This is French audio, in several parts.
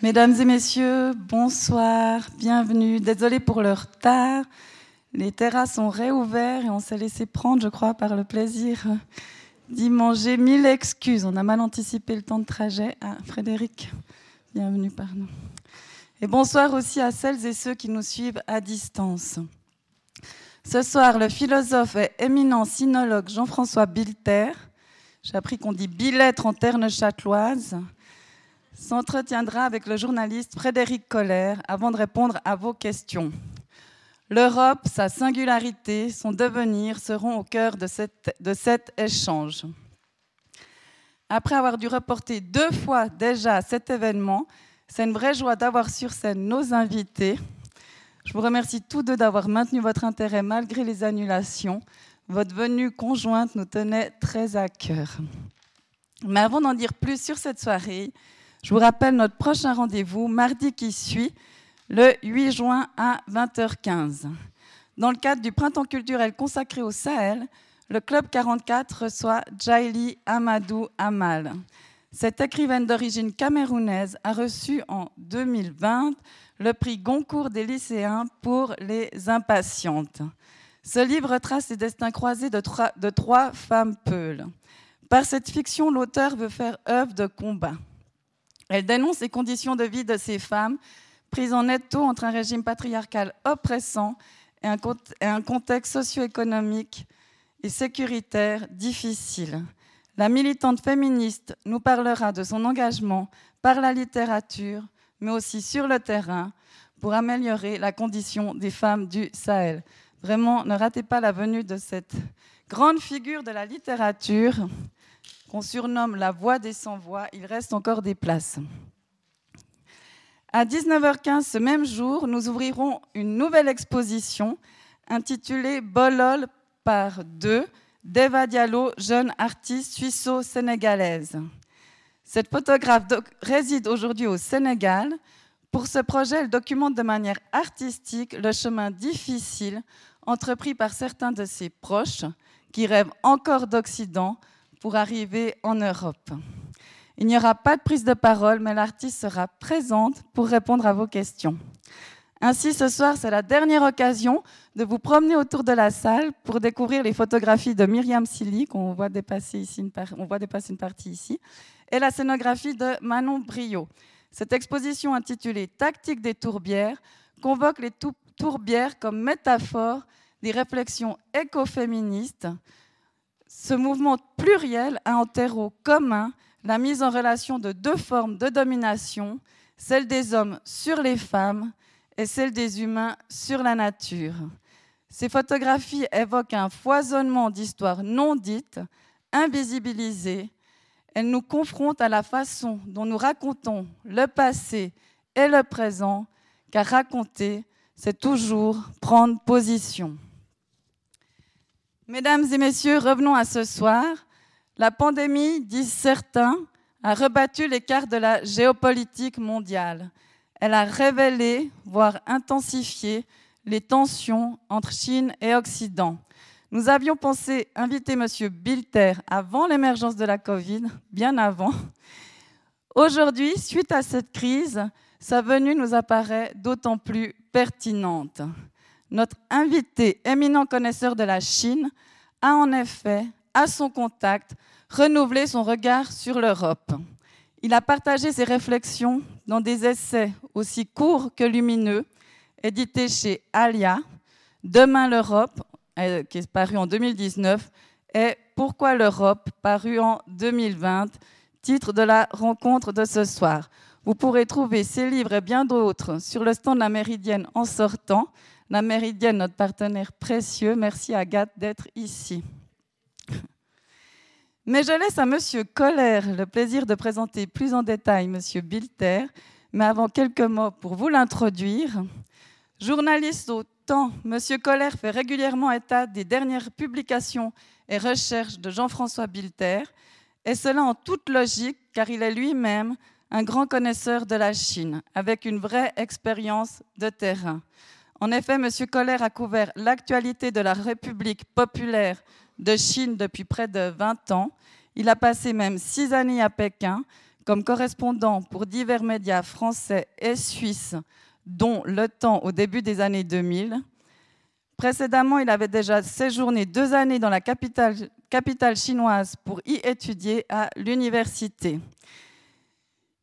Mesdames et messieurs, bonsoir, bienvenue. Désolée pour le retard. Les terrasses sont réouvertes et on s'est laissé prendre, je crois, par le plaisir d'y manger. Mille excuses, on a mal anticipé le temps de trajet. Ah, Frédéric, bienvenue, pardon. Et bonsoir aussi à celles et ceux qui nous suivent à distance. Ce soir, le philosophe et éminent sinologue Jean-François Bilter, j'ai appris qu'on dit Billettre en terne châteloise, s'entretiendra avec le journaliste Frédéric Coller avant de répondre à vos questions. L'Europe, sa singularité, son devenir seront au cœur de, de cet échange. Après avoir dû reporter deux fois déjà cet événement, c'est une vraie joie d'avoir sur scène nos invités. Je vous remercie tous deux d'avoir maintenu votre intérêt malgré les annulations. Votre venue conjointe nous tenait très à cœur. Mais avant d'en dire plus sur cette soirée, je vous rappelle notre prochain rendez-vous, mardi qui suit, le 8 juin à 20h15. Dans le cadre du printemps culturel consacré au Sahel, le Club 44 reçoit Jaili Amadou Amal. Cette écrivaine d'origine camerounaise a reçu en 2020 le prix Goncourt des lycéens pour les impatientes. Ce livre retrace les destins croisés de trois, de trois femmes peules. Par cette fiction, l'auteur veut faire œuvre de combat. Elle dénonce les conditions de vie de ces femmes, prises en étau entre un régime patriarcal oppressant et un contexte socio-économique et sécuritaire difficile. La militante féministe nous parlera de son engagement par la littérature, mais aussi sur le terrain, pour améliorer la condition des femmes du Sahel. Vraiment, ne ratez pas la venue de cette grande figure de la littérature qu'on surnomme la voix des sans-voix, il reste encore des places. À 19h15 ce même jour, nous ouvrirons une nouvelle exposition intitulée Bolol par deux d'Eva Diallo, jeune artiste suisse-sénégalaise. Cette photographe réside aujourd'hui au Sénégal. Pour ce projet, elle documente de manière artistique le chemin difficile entrepris par certains de ses proches qui rêvent encore d'Occident pour arriver en Europe. Il n'y aura pas de prise de parole, mais l'artiste sera présente pour répondre à vos questions. Ainsi, ce soir, c'est la dernière occasion de vous promener autour de la salle pour découvrir les photographies de Myriam Silly, qu'on voit dépasser une partie ici, et la scénographie de Manon Brio. Cette exposition intitulée Tactique des tourbières convoque les tourbières comme métaphore des réflexions écoféministes ce mouvement pluriel a en terreau commun la mise en relation de deux formes de domination, celle des hommes sur les femmes et celle des humains sur la nature. Ces photographies évoquent un foisonnement d'histoires non dites, invisibilisées. Elles nous confrontent à la façon dont nous racontons le passé et le présent, car raconter, c'est toujours prendre position. Mesdames et messieurs, revenons à ce soir. La pandémie, disent certains, a rebattu les cartes de la géopolitique mondiale. Elle a révélé, voire intensifié, les tensions entre Chine et Occident. Nous avions pensé inviter M. Bilter avant l'émergence de la Covid, bien avant. Aujourd'hui, suite à cette crise, sa venue nous apparaît d'autant plus pertinente. Notre invité, éminent connaisseur de la Chine, a en effet, à son contact, renouvelé son regard sur l'Europe. Il a partagé ses réflexions dans des essais aussi courts que lumineux, édités chez Alia, Demain l'Europe, euh, qui est paru en 2019, et Pourquoi l'Europe, paru en 2020, titre de la rencontre de ce soir. Vous pourrez trouver ces livres et bien d'autres sur le stand de la Méridienne en sortant, la Méridienne, notre partenaire précieux. Merci Agathe d'être ici. Mais je laisse à Monsieur Koller le plaisir de présenter plus en détail Monsieur Bilter. Mais avant quelques mots pour vous l'introduire, journaliste au temps, Monsieur Koller fait régulièrement état des dernières publications et recherches de Jean-François Bilter, et cela en toute logique, car il est lui-même un grand connaisseur de la Chine, avec une vraie expérience de terrain. En effet, M. Koller a couvert l'actualité de la République populaire de Chine depuis près de 20 ans. Il a passé même six années à Pékin comme correspondant pour divers médias français et suisses, dont Le Temps au début des années 2000. Précédemment, il avait déjà séjourné deux années dans la capitale chinoise pour y étudier à l'université.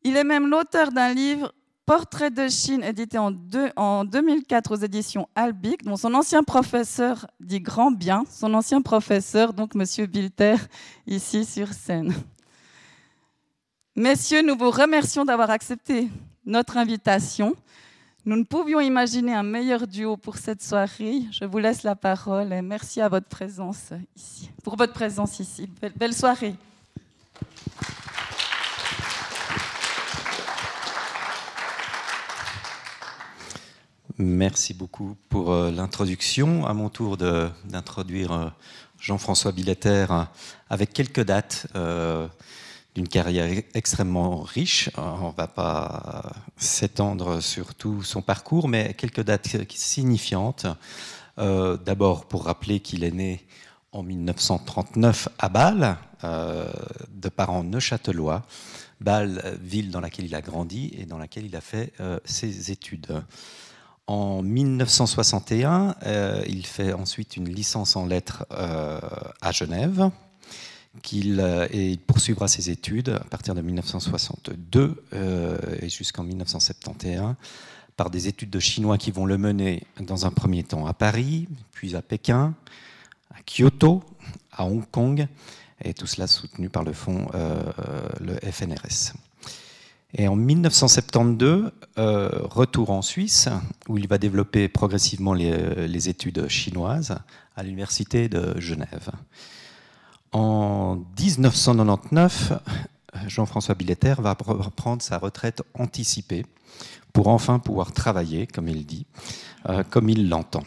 Il est même l'auteur d'un livre Portrait de Chine, édité en, 2004 aux éditions Albic, dont son ancien professeur dit grand bien, son ancien professeur, donc Monsieur Bilter, ici sur scène. Messieurs, nous vous remercions d'avoir accepté notre invitation. Nous ne pouvions imaginer un meilleur duo pour cette soirée. Je vous laisse la parole et merci à votre présence ici, pour votre présence ici. belle soirée. Merci beaucoup pour euh, l'introduction. À mon tour d'introduire euh, Jean-François Billetter euh, avec quelques dates d'une carrière extrêmement riche. On ne va pas s'étendre sur tout son parcours, mais quelques dates signifiantes. D'abord, pour rappeler qu'il est né en 1939 à Bâle, de parents neuchâtelois. Bâle, ville dans laquelle il a grandi et dans laquelle il a fait ses études. En 1961, euh, il fait ensuite une licence en lettres euh, à Genève. Qu'il, euh, et il poursuivra ses études à partir de 1962 et jusqu'en 1971 par des études de chinois qui vont le mener dans un premier temps à Paris, puis à Pékin, à Kyoto, à Hong Kong, et tout cela soutenu par le fonds, le FNRS. Et en 1972, euh, retour en Suisse, où il va développer progressivement les, études chinoises à l'Université de Genève. En 1999, Jean-François Billetter va prendre sa retraite anticipée pour enfin pouvoir travailler, comme il dit, euh, comme il l'entend.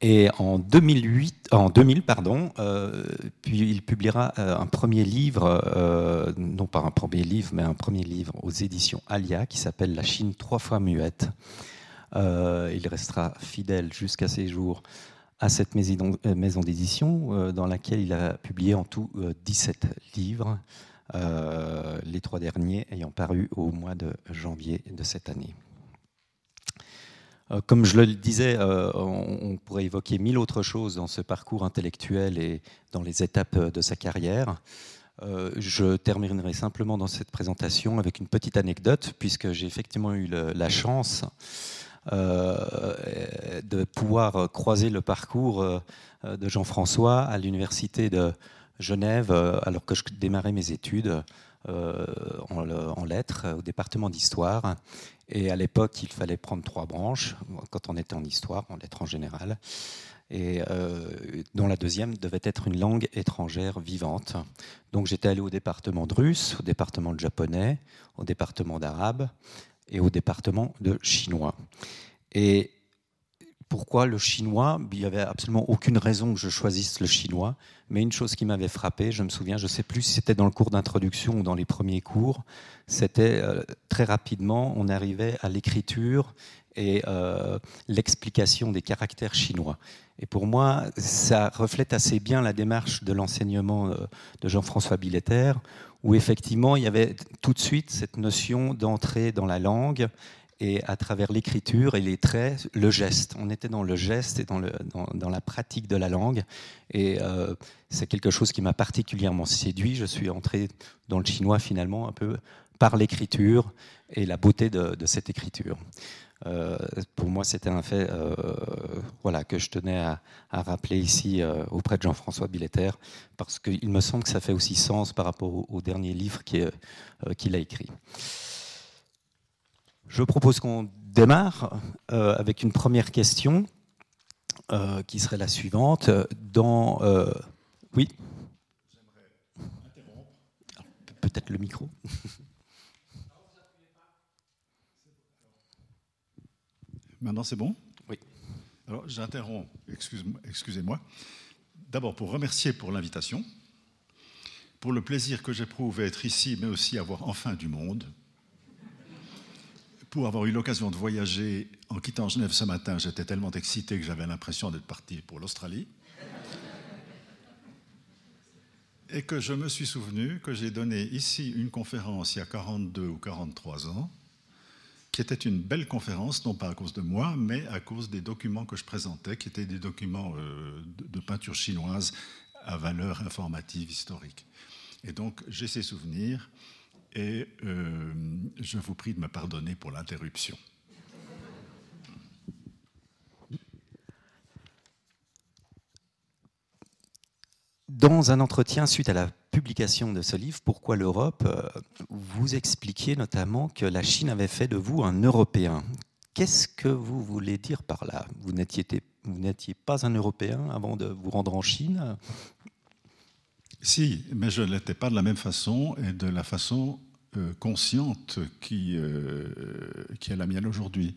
Et en, 2008, en 2000, pardon, euh, puis il publiera euh, un premier livre, euh, non pas un premier livre, mais un premier livre aux éditions Alia qui s'appelle La Chine trois fois muette. il restera fidèle jusqu'à ses jours à cette maison d'édition dans laquelle il a publié en tout 17 livres, les trois derniers ayant paru au mois de janvier de cette année. Euh, comme je le disais, euh, on pourrait évoquer mille autres choses dans ce parcours intellectuel et dans les étapes euh, de sa carrière. je terminerai simplement dans cette présentation avec une petite anecdote, puisque j'ai effectivement eu la chance de pouvoir croiser le parcours de Jean-François à l'université de Genève, alors que je démarrais mes études en, lettres au département d'histoire. Et à l'époque, il fallait prendre trois branches, quand on était en histoire, en lettres en général, et euh, dont la deuxième devait être une langue étrangère vivante. Donc j'étais allé au département de russe, au département de japonais, au département d'arabe et au département de chinois. Et pourquoi le chinois Il n'y avait absolument aucune raison que je choisisse le chinois, mais une chose qui m'avait frappé, je me souviens, je ne sais plus si c'était dans le cours d'introduction ou dans les premiers cours, c'était euh, très rapidement, on arrivait à l'écriture et euh, l'explication des caractères chinois. Et pour moi, ça reflète assez bien la démarche de l'enseignement euh, de Jean-François Billetter, où effectivement, il y avait tout de suite cette notion d'entrer dans la langue et à travers l'écriture et les traits, le geste. On était dans le geste et dans, la pratique de la langue. Et euh, c'est quelque chose qui m'a particulièrement séduit. Je suis entré dans le chinois finalement un peu par l'écriture et la beauté de, cette écriture. Euh, pour moi, c'était un fait euh, voilà, que je tenais à, rappeler ici auprès de Jean-François Billetter, parce qu'il me semble que ça fait aussi sens par rapport au, dernier livre qu'il a écrit. Je propose qu'on démarre euh, avec une première question euh, qui serait la suivante. Dans, euh, oui Peut-être le micro Maintenant, c'est bon? Oui. Alors, j'interromps, excusez-moi. D'abord, pour remercier pour l'invitation, pour le plaisir que j'éprouve à être ici, mais aussi à voir enfin du monde pour avoir eu l'occasion de voyager en quittant Genève ce matin, j'étais tellement excité que j'avais l'impression d'être parti pour l'Australie. et que je me suis souvenu que j'ai donné ici une conférence il y a 42 ou 43 ans, qui était une belle conférence, non pas à cause de moi, mais à cause des documents que je présentais, qui étaient des documents euh, de peinture chinoise à valeur informative historique. Et donc j'ai ces souvenirs et euh, je vous prie de me pardonner pour l'interruption. Dans un entretien suite à la publication de ce livre, Pourquoi l'Europe euh, vous expliquiez notamment que la Chine avait fait de vous un Européen. Qu'est-ce que vous voulez dire par là? Vous n'étiez pas un Européen avant de vous rendre en Chine? Si, mais je ne l'étais pas de la même façon et de la façon euh, consciente qui, euh, qui est la mienne aujourd'hui.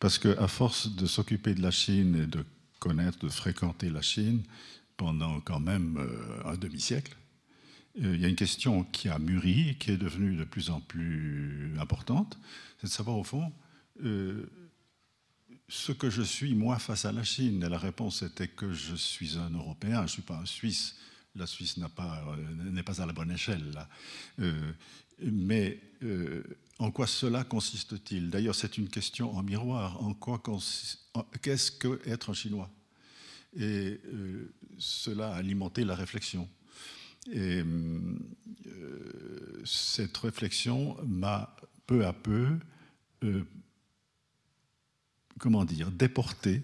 Parce qu'à force de s'occuper de la Chine et de connaître, de fréquenter la Chine pendant quand même euh, un demi-siècle, il y a une question qui a mûri, qui est devenue de plus en plus importante, c'est de savoir au fond ce que je suis moi face à la Chine. Et la réponse était que je suis un Européen, je ne suis pas un Suisse. La Suisse n'est pas, pas, à la bonne échelle. Là. Mais euh, en quoi cela consiste-t-il? D'ailleurs, c'est une question en miroir. En quoi qu'est-ce qu'être un Chinois? Et euh, cela a alimenté la réflexion. Et euh, cette réflexion m'a peu à peu, comment dire, déporté,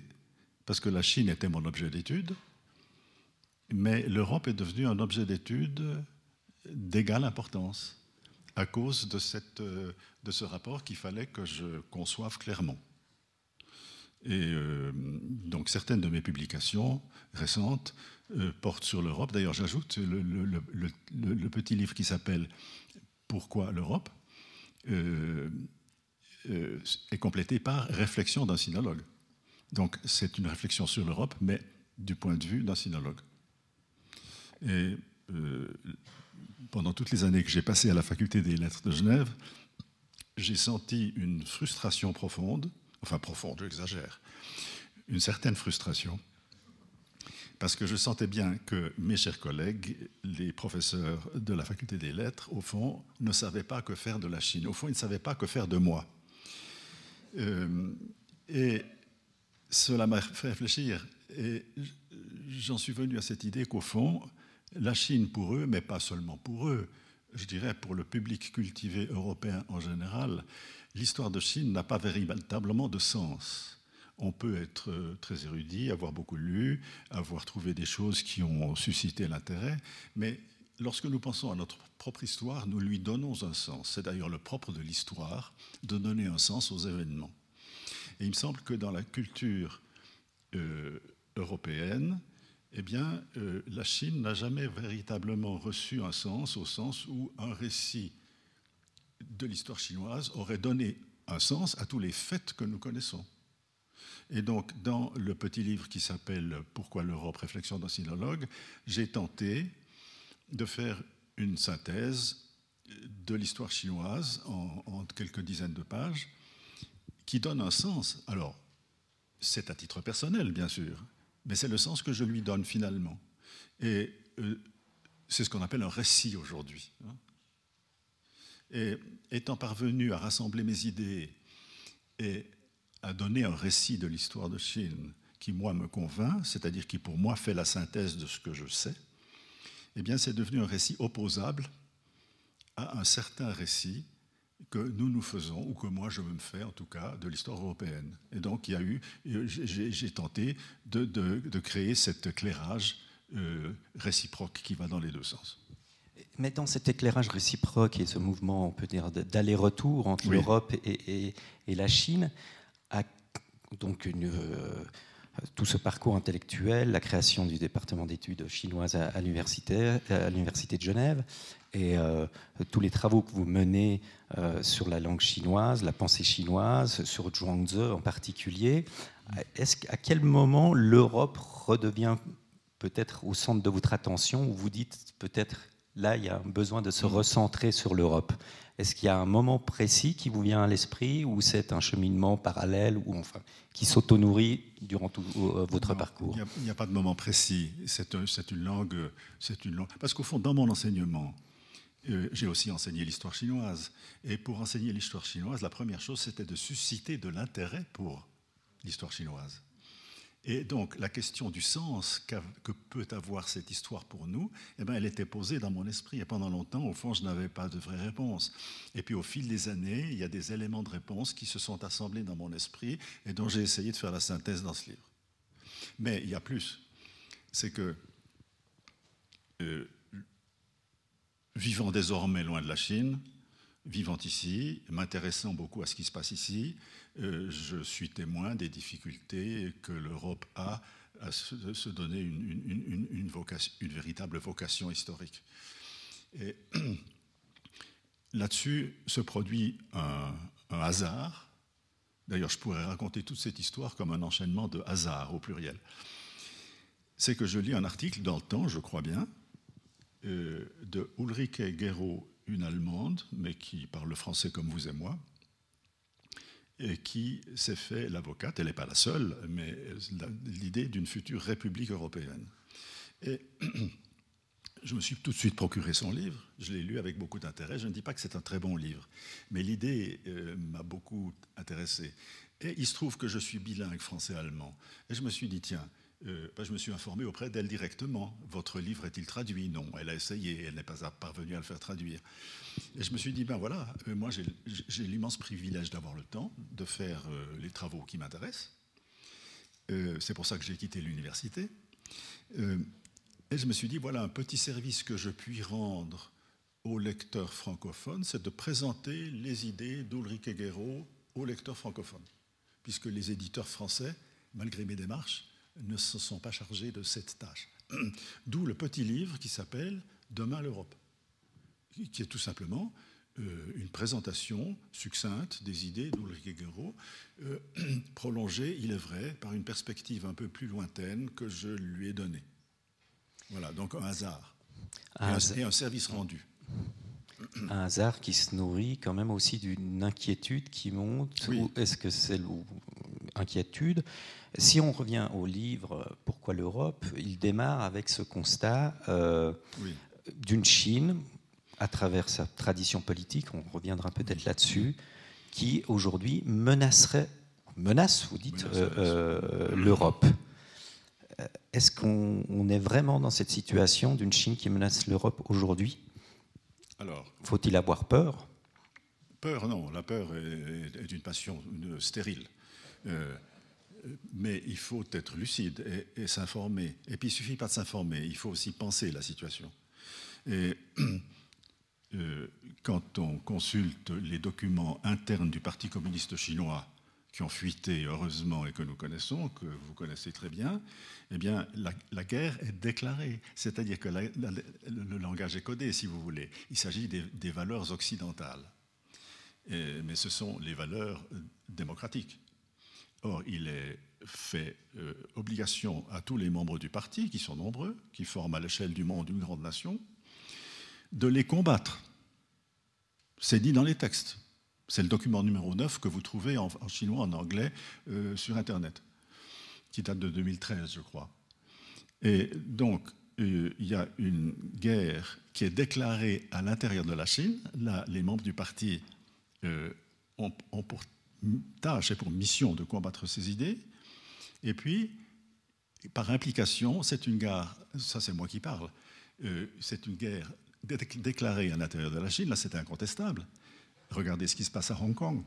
parce que la Chine était mon objet d'étude, mais l'Europe est devenue un objet d'étude d'égale importance à cause de, cette, euh, de ce rapport qu'il fallait que je conçoive clairement. Et euh, donc certaines de mes publications récentes euh, portent sur l'Europe. D'ailleurs, j'ajoute le, petit livre qui s'appelle Pourquoi l'Europe? est complété par Réflexion d'un sinologue. Donc c'est une réflexion sur l'Europe, mais du point de vue d'un sinologue. Et pendant toutes les années que j'ai passées à la faculté des lettres de Genève, j'ai senti une frustration profonde, enfin profonde, j'exagère, une certaine frustration, parce que je sentais bien que mes chers collègues, les professeurs de la faculté des lettres, au fond, ne savaient pas que faire de la Chine. Au fond, ils ne savaient pas que faire de moi. Euh, et cela m'a fait réfléchir. Et j'en suis venu à cette idée qu'au fond, la Chine pour eux, mais pas seulement pour eux, je dirais pour le public cultivé européen en général, l'histoire de Chine n'a pas véritablement de sens. On peut être euh, très érudit, avoir beaucoup lu, avoir trouvé des choses qui ont suscité l'intérêt, mais lorsque nous pensons à notre propre histoire, nous lui donnons un sens. C'est d'ailleurs le propre de l'histoire de donner un sens aux événements. Et il me semble que dans la culture euh, européenne, eh bien, euh, la Chine n'a jamais véritablement reçu un sens au sens où un récit de l'histoire chinoise aurait donné un sens à tous les faits que nous connaissons. Et donc, dans le petit livre qui s'appelle Pourquoi l'Europe Réflexion d'un sinologue, j'ai tenté de faire une synthèse de l'histoire chinoise en, en, quelques dizaines de pages qui donne un sens. Alors, c'est à titre personnel, bien sûr, mais c'est le sens que je lui donne finalement. Et euh, c'est ce qu'on appelle un récit aujourd'hui. Hein. Et étant parvenu à rassembler mes idées et à donner un récit de l'histoire de Chine qui, moi, me convainc, c'est-à-dire qui, pour moi, fait la synthèse de ce que je sais, eh bien, c'est devenu un récit opposable à un certain récit que nous nous faisons, ou que moi je me fais en tout cas, de l'histoire européenne. Et donc il y a eu, j'ai tenté de, de, créer cet éclairage euh, réciproque qui va dans les deux sens. Mais dans cet éclairage réciproque et ce mouvement, on peut dire, d'aller-retour entre l'Europe et, et, la Chine, a donc une, euh, tout ce parcours intellectuel, la création du département d'études chinoises à, l'université, de Genève, et euh, tous les travaux que vous menez euh, sur la langue chinoise, la pensée chinoise, sur Zhuangzi en particulier, est-ce à quel moment l'Europe redevient peut-être au centre de votre attention, où vous dites peut-être là, il y a un besoin de se recentrer sur l'Europe. Est-ce qu'il y a un moment précis qui vous vient à l'esprit ou c'est un cheminement parallèle ou enfin qui s'auto-nourrit durant tout euh, votre parcours? Il n'y a, pas de moment précis. C'est une langue, c'est une langue. Parce qu'au fond, dans mon enseignement, euh, j'ai aussi enseigné l'histoire chinoise. Et pour enseigner l'histoire chinoise, la première chose, c'était de susciter de l'intérêt pour l'histoire chinoise. Et donc la question du sens que peut avoir cette histoire pour nous, eh bien, elle était posée dans mon esprit. Et pendant longtemps, au fond, je n'avais pas de vraie réponse. Et puis au fil des années, il y a des éléments de réponse qui se sont assemblés dans mon esprit et dont j'ai essayé de faire la synthèse dans ce livre. Mais il y a plus. C'est que, euh, vivant désormais loin de la Chine, vivant ici, m'intéressant beaucoup à ce qui se passe ici, je suis témoin des difficultés que l'Europe a à se, donner une, véritable vocation historique. Et là-dessus se produit un, hasard. D'ailleurs, je pourrais raconter toute cette histoire comme un enchaînement de hasards au pluriel. C'est que je lis un article dans le temps, je crois bien, euh, de Ulrike Gero, une Allemande, mais qui parle français comme vous et moi, qui s'est fait l'avocate, elle n'est pas la seule, mais l'idée d'une future République européenne. Et je me suis tout de suite procuré son livre, je l'ai lu avec beaucoup d'intérêt. Je ne dis pas que c'est un très bon livre, mais l'idée euh, m'a beaucoup intéressé. Et il se trouve que je suis bilingue français-allemand. Et je me suis dit, tiens, euh, bah, je me suis informé auprès d'elle directement. Votre livre est-il traduit? Non, elle a essayé, elle n'est pas parvenue à le faire traduire. Et je me suis dit, ben voilà, euh, moi j'ai l'immense privilège d'avoir le temps de faire euh, les travaux qui m'intéressent. C'est pour ça que j'ai quitté l'université. et je me suis dit, voilà, un petit service que je puis rendre aux lecteurs francophones, c'est de présenter les idées d'Ulrich Guéraud aux lecteurs francophones. Puisque les éditeurs français, malgré mes démarches, ne se sont pas chargés de cette tâche. D'où le petit livre qui s'appelle Demain l'Europe, qui est tout simplement euh, une présentation succincte des idées d'Ulrich Guerreau, euh, prolongée, il est vrai, par une perspective un peu plus lointaine que je lui ai donnée. Voilà, donc un hasard. et, un, service rendu. Un hasard qui se nourrit quand même aussi d'une inquiétude qui monte. Ou est-ce que c'est l'inquiétude si on revient au livre Pourquoi l'Europe, il démarre avec ce constat euh, d'une Chine, à travers sa tradition politique, on reviendra peut-être là-dessus, qui aujourd'hui menacerait, menace, vous dites, euh, euh, l'Europe. Est-ce qu'on est vraiment dans cette situation d'une Chine qui menace l'Europe aujourd'hui? Faut-il avoir peur? Peur, non. La peur est, une passion stérile mais il faut être lucide et, s'informer. Et puis il ne suffit pas de s'informer, il faut aussi penser la situation. Et euh, quand on consulte les documents internes du Parti communiste chinois, qui ont fuité heureusement et que nous connaissons, que vous connaissez très bien, eh bien, la, guerre est déclarée. C'est-à-dire que le langage est codé, si vous voulez. Il s'agit des, valeurs occidentales. mais ce sont les valeurs démocratiques. Or, il est fait euh, obligation à tous les membres du parti, qui sont nombreux, qui forment à l'échelle du monde une grande nation, de les combattre. C'est dit dans les textes. C'est le document numéro 9 que vous trouvez en, chinois, en anglais, euh, sur Internet, qui date de 2013, je crois. Et donc, euh, il y a une guerre qui est déclarée à l'intérieur de la Chine. Là, les membres du parti ont, ont pour tâche et pour mission de combattre ces idées. Et puis, par implication, c'est une guerre, ça c'est moi qui parle, euh, c'est une guerre déclarée à l'intérieur de la Chine, là c'est incontestable. Regardez ce qui se passe à Hong Kong.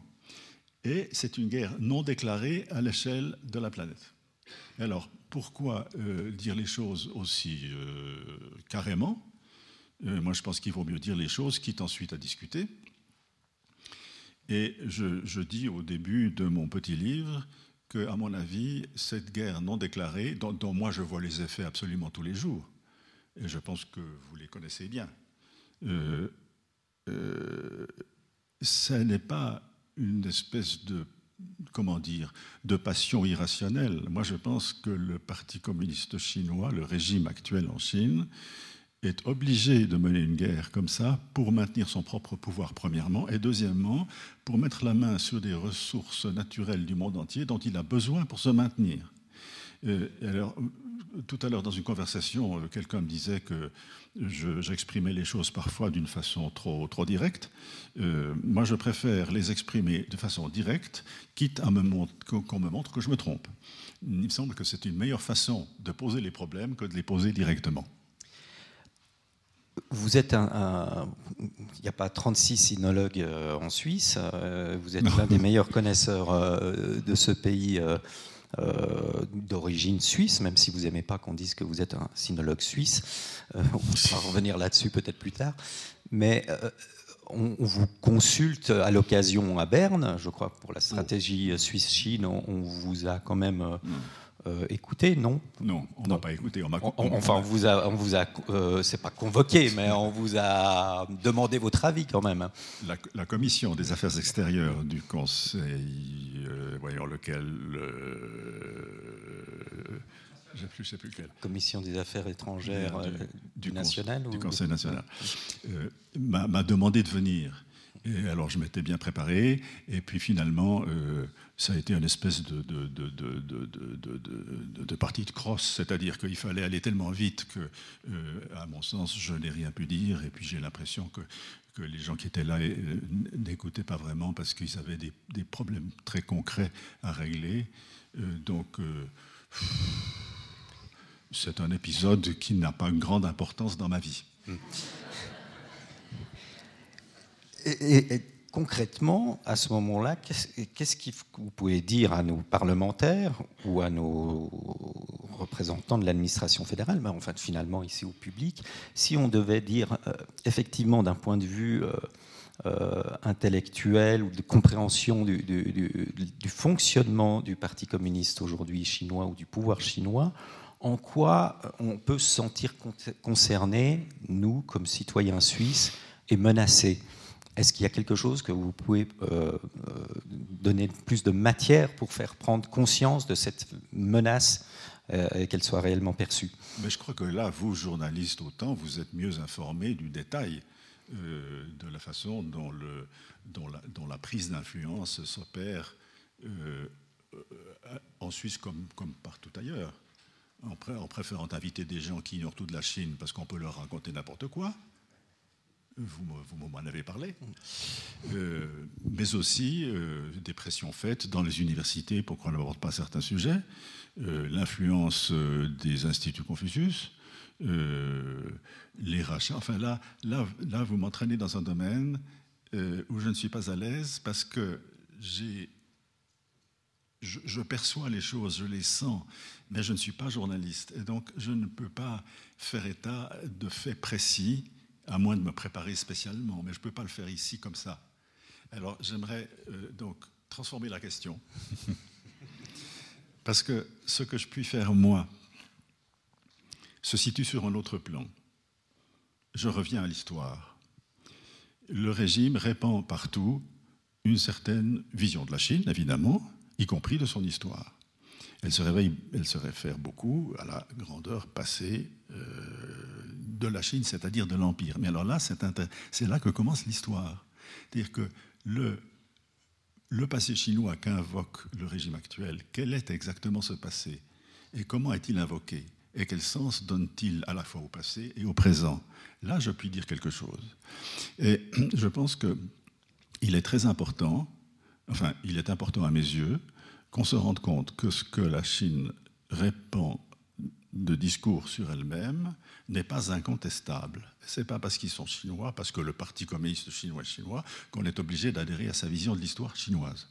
Et c'est une guerre non déclarée à l'échelle de la planète. Alors, pourquoi euh, dire les choses aussi euh, carrément? Moi, je pense qu'il vaut mieux dire les choses, quitte ensuite à discuter. Et je, dis au début de mon petit livre que, à mon avis, cette guerre non déclarée, dont, moi je vois les effets absolument tous les jours, et je pense que vous les connaissez bien, euh, euh, ce n'est pas une espèce de comment dire, de passion irrationnelle. Moi, je pense que le Parti communiste chinois, le régime actuel en Chine, est obligé de mener une guerre comme ça pour maintenir son propre pouvoir, premièrement, et deuxièmement, pour mettre la main sur des ressources naturelles du monde entier dont il a besoin pour se maintenir. Euh, alors, tout à l'heure, dans une conversation, euh, quelqu'un me disait que j'exprimais les choses parfois d'une façon trop, trop directe. Euh, moi, je préfère les exprimer de façon directe, quitte à qu'on me montre que je me trompe. Il me semble que c'est une meilleure façon de poser les problèmes que de les poser directement. Vous êtes un. Il n'y a pas 36 sinologues euh, en Suisse. Euh, vous êtes l'un des meilleurs connaisseurs euh, de ce pays d'origine suisse, même si vous n'aimez pas qu'on dise que vous êtes un sinologue suisse. on va revenir là-dessus peut-être plus tard. Mais on, vous consulte à l'occasion à Berne, je crois, pour la stratégie Suisse-Chine. On, vous a quand même. Euh, écouté, non? Non, on n'a pas écouté. On enfin, on vous a, on vous a, euh, c'est pas convoqué, mais on vous a demandé votre avis quand même. La, commission des affaires extérieures du Conseil, euh, voyons lequel, je ne sais plus lequel. Commission des affaires étrangères du, national du Conseil national m'a demandé de venir. Alors je m'étais bien préparé, et puis finalement, euh, ça a été une espèce de, partie de crosse, c'est-à-dire qu'il fallait aller tellement vite que, euh, à mon sens, je n'ai rien pu dire, et puis j'ai l'impression que, les gens qui étaient là euh, n'écoutaient pas vraiment parce qu'ils avaient des, problèmes très concrets à régler. donc, c'est un épisode qui n'a pas une grande importance dans ma vie. Hum. Et, concrètement, à ce moment-là, qu'est-ce que vous pouvez dire à nos parlementaires ou à nos représentants de l'administration fédérale, mais enfin finalement ici au public, si on devait dire euh, effectivement d'un point de vue euh, euh, intellectuel ou de compréhension du, fonctionnement du Parti communiste aujourd'hui chinois ou du pouvoir chinois, en quoi on peut se sentir concerné, nous, comme citoyens suisses, et menacés? Est-ce qu'il y a quelque chose que vous pouvez euh, euh, donner plus de matière pour faire prendre conscience de cette menace euh, et qu'elle soit réellement perçue? Mais je crois que là, vous, journalistes, autant, vous êtes mieux informés du détail de la façon dont, la, prise d'influence s'opère en Suisse comme, partout ailleurs. En préférant inviter des gens qui ignorent tout de la Chine parce qu'on peut leur raconter n'importe quoi, vous, m'en avez parlé, euh, mais aussi euh, des pressions faites dans les universités pour qu'on n'aborde pas certains sujets, euh, l'influence des instituts Confucius, les rachats. Enfin là, là, là vous m'entraînez dans un domaine où je ne suis pas à l'aise parce que j'ai je, je, perçois les choses, je les sens, mais je ne suis pas journaliste. Et donc, je ne peux pas faire état de faits précis à moins de me préparer spécialement, mais je ne peux pas le faire ici comme ça. Alors j'aimerais euh, donc transformer la question. Parce que ce que je puis faire moi se situe sur un autre plan. Je reviens à l'histoire. Le régime répand partout une certaine vision de la Chine, évidemment, y compris de son histoire. Elle se, réveille, elle se réfère beaucoup à la grandeur passée euh, de la Chine, c'est-à-dire de l'Empire. Mais alors là, c'est là que commence l'histoire. C'est-à-dire que le, le passé chinois qu'invoque le régime actuel, quel est exactement ce passé Et comment est-il invoqué Et quel sens donne-t-il à la fois au passé et au présent? Là, je puis dire quelque chose. Et je pense qu'il est très important, enfin, il est important à mes yeux, qu'on se rende compte que ce que la Chine répand de discours sur elle-même n'est pas incontestable. Ce n'est pas parce qu'ils sont chinois, parce que le Parti communiste chinois est chinois, qu'on est obligé d'adhérer à sa vision de l'histoire chinoise.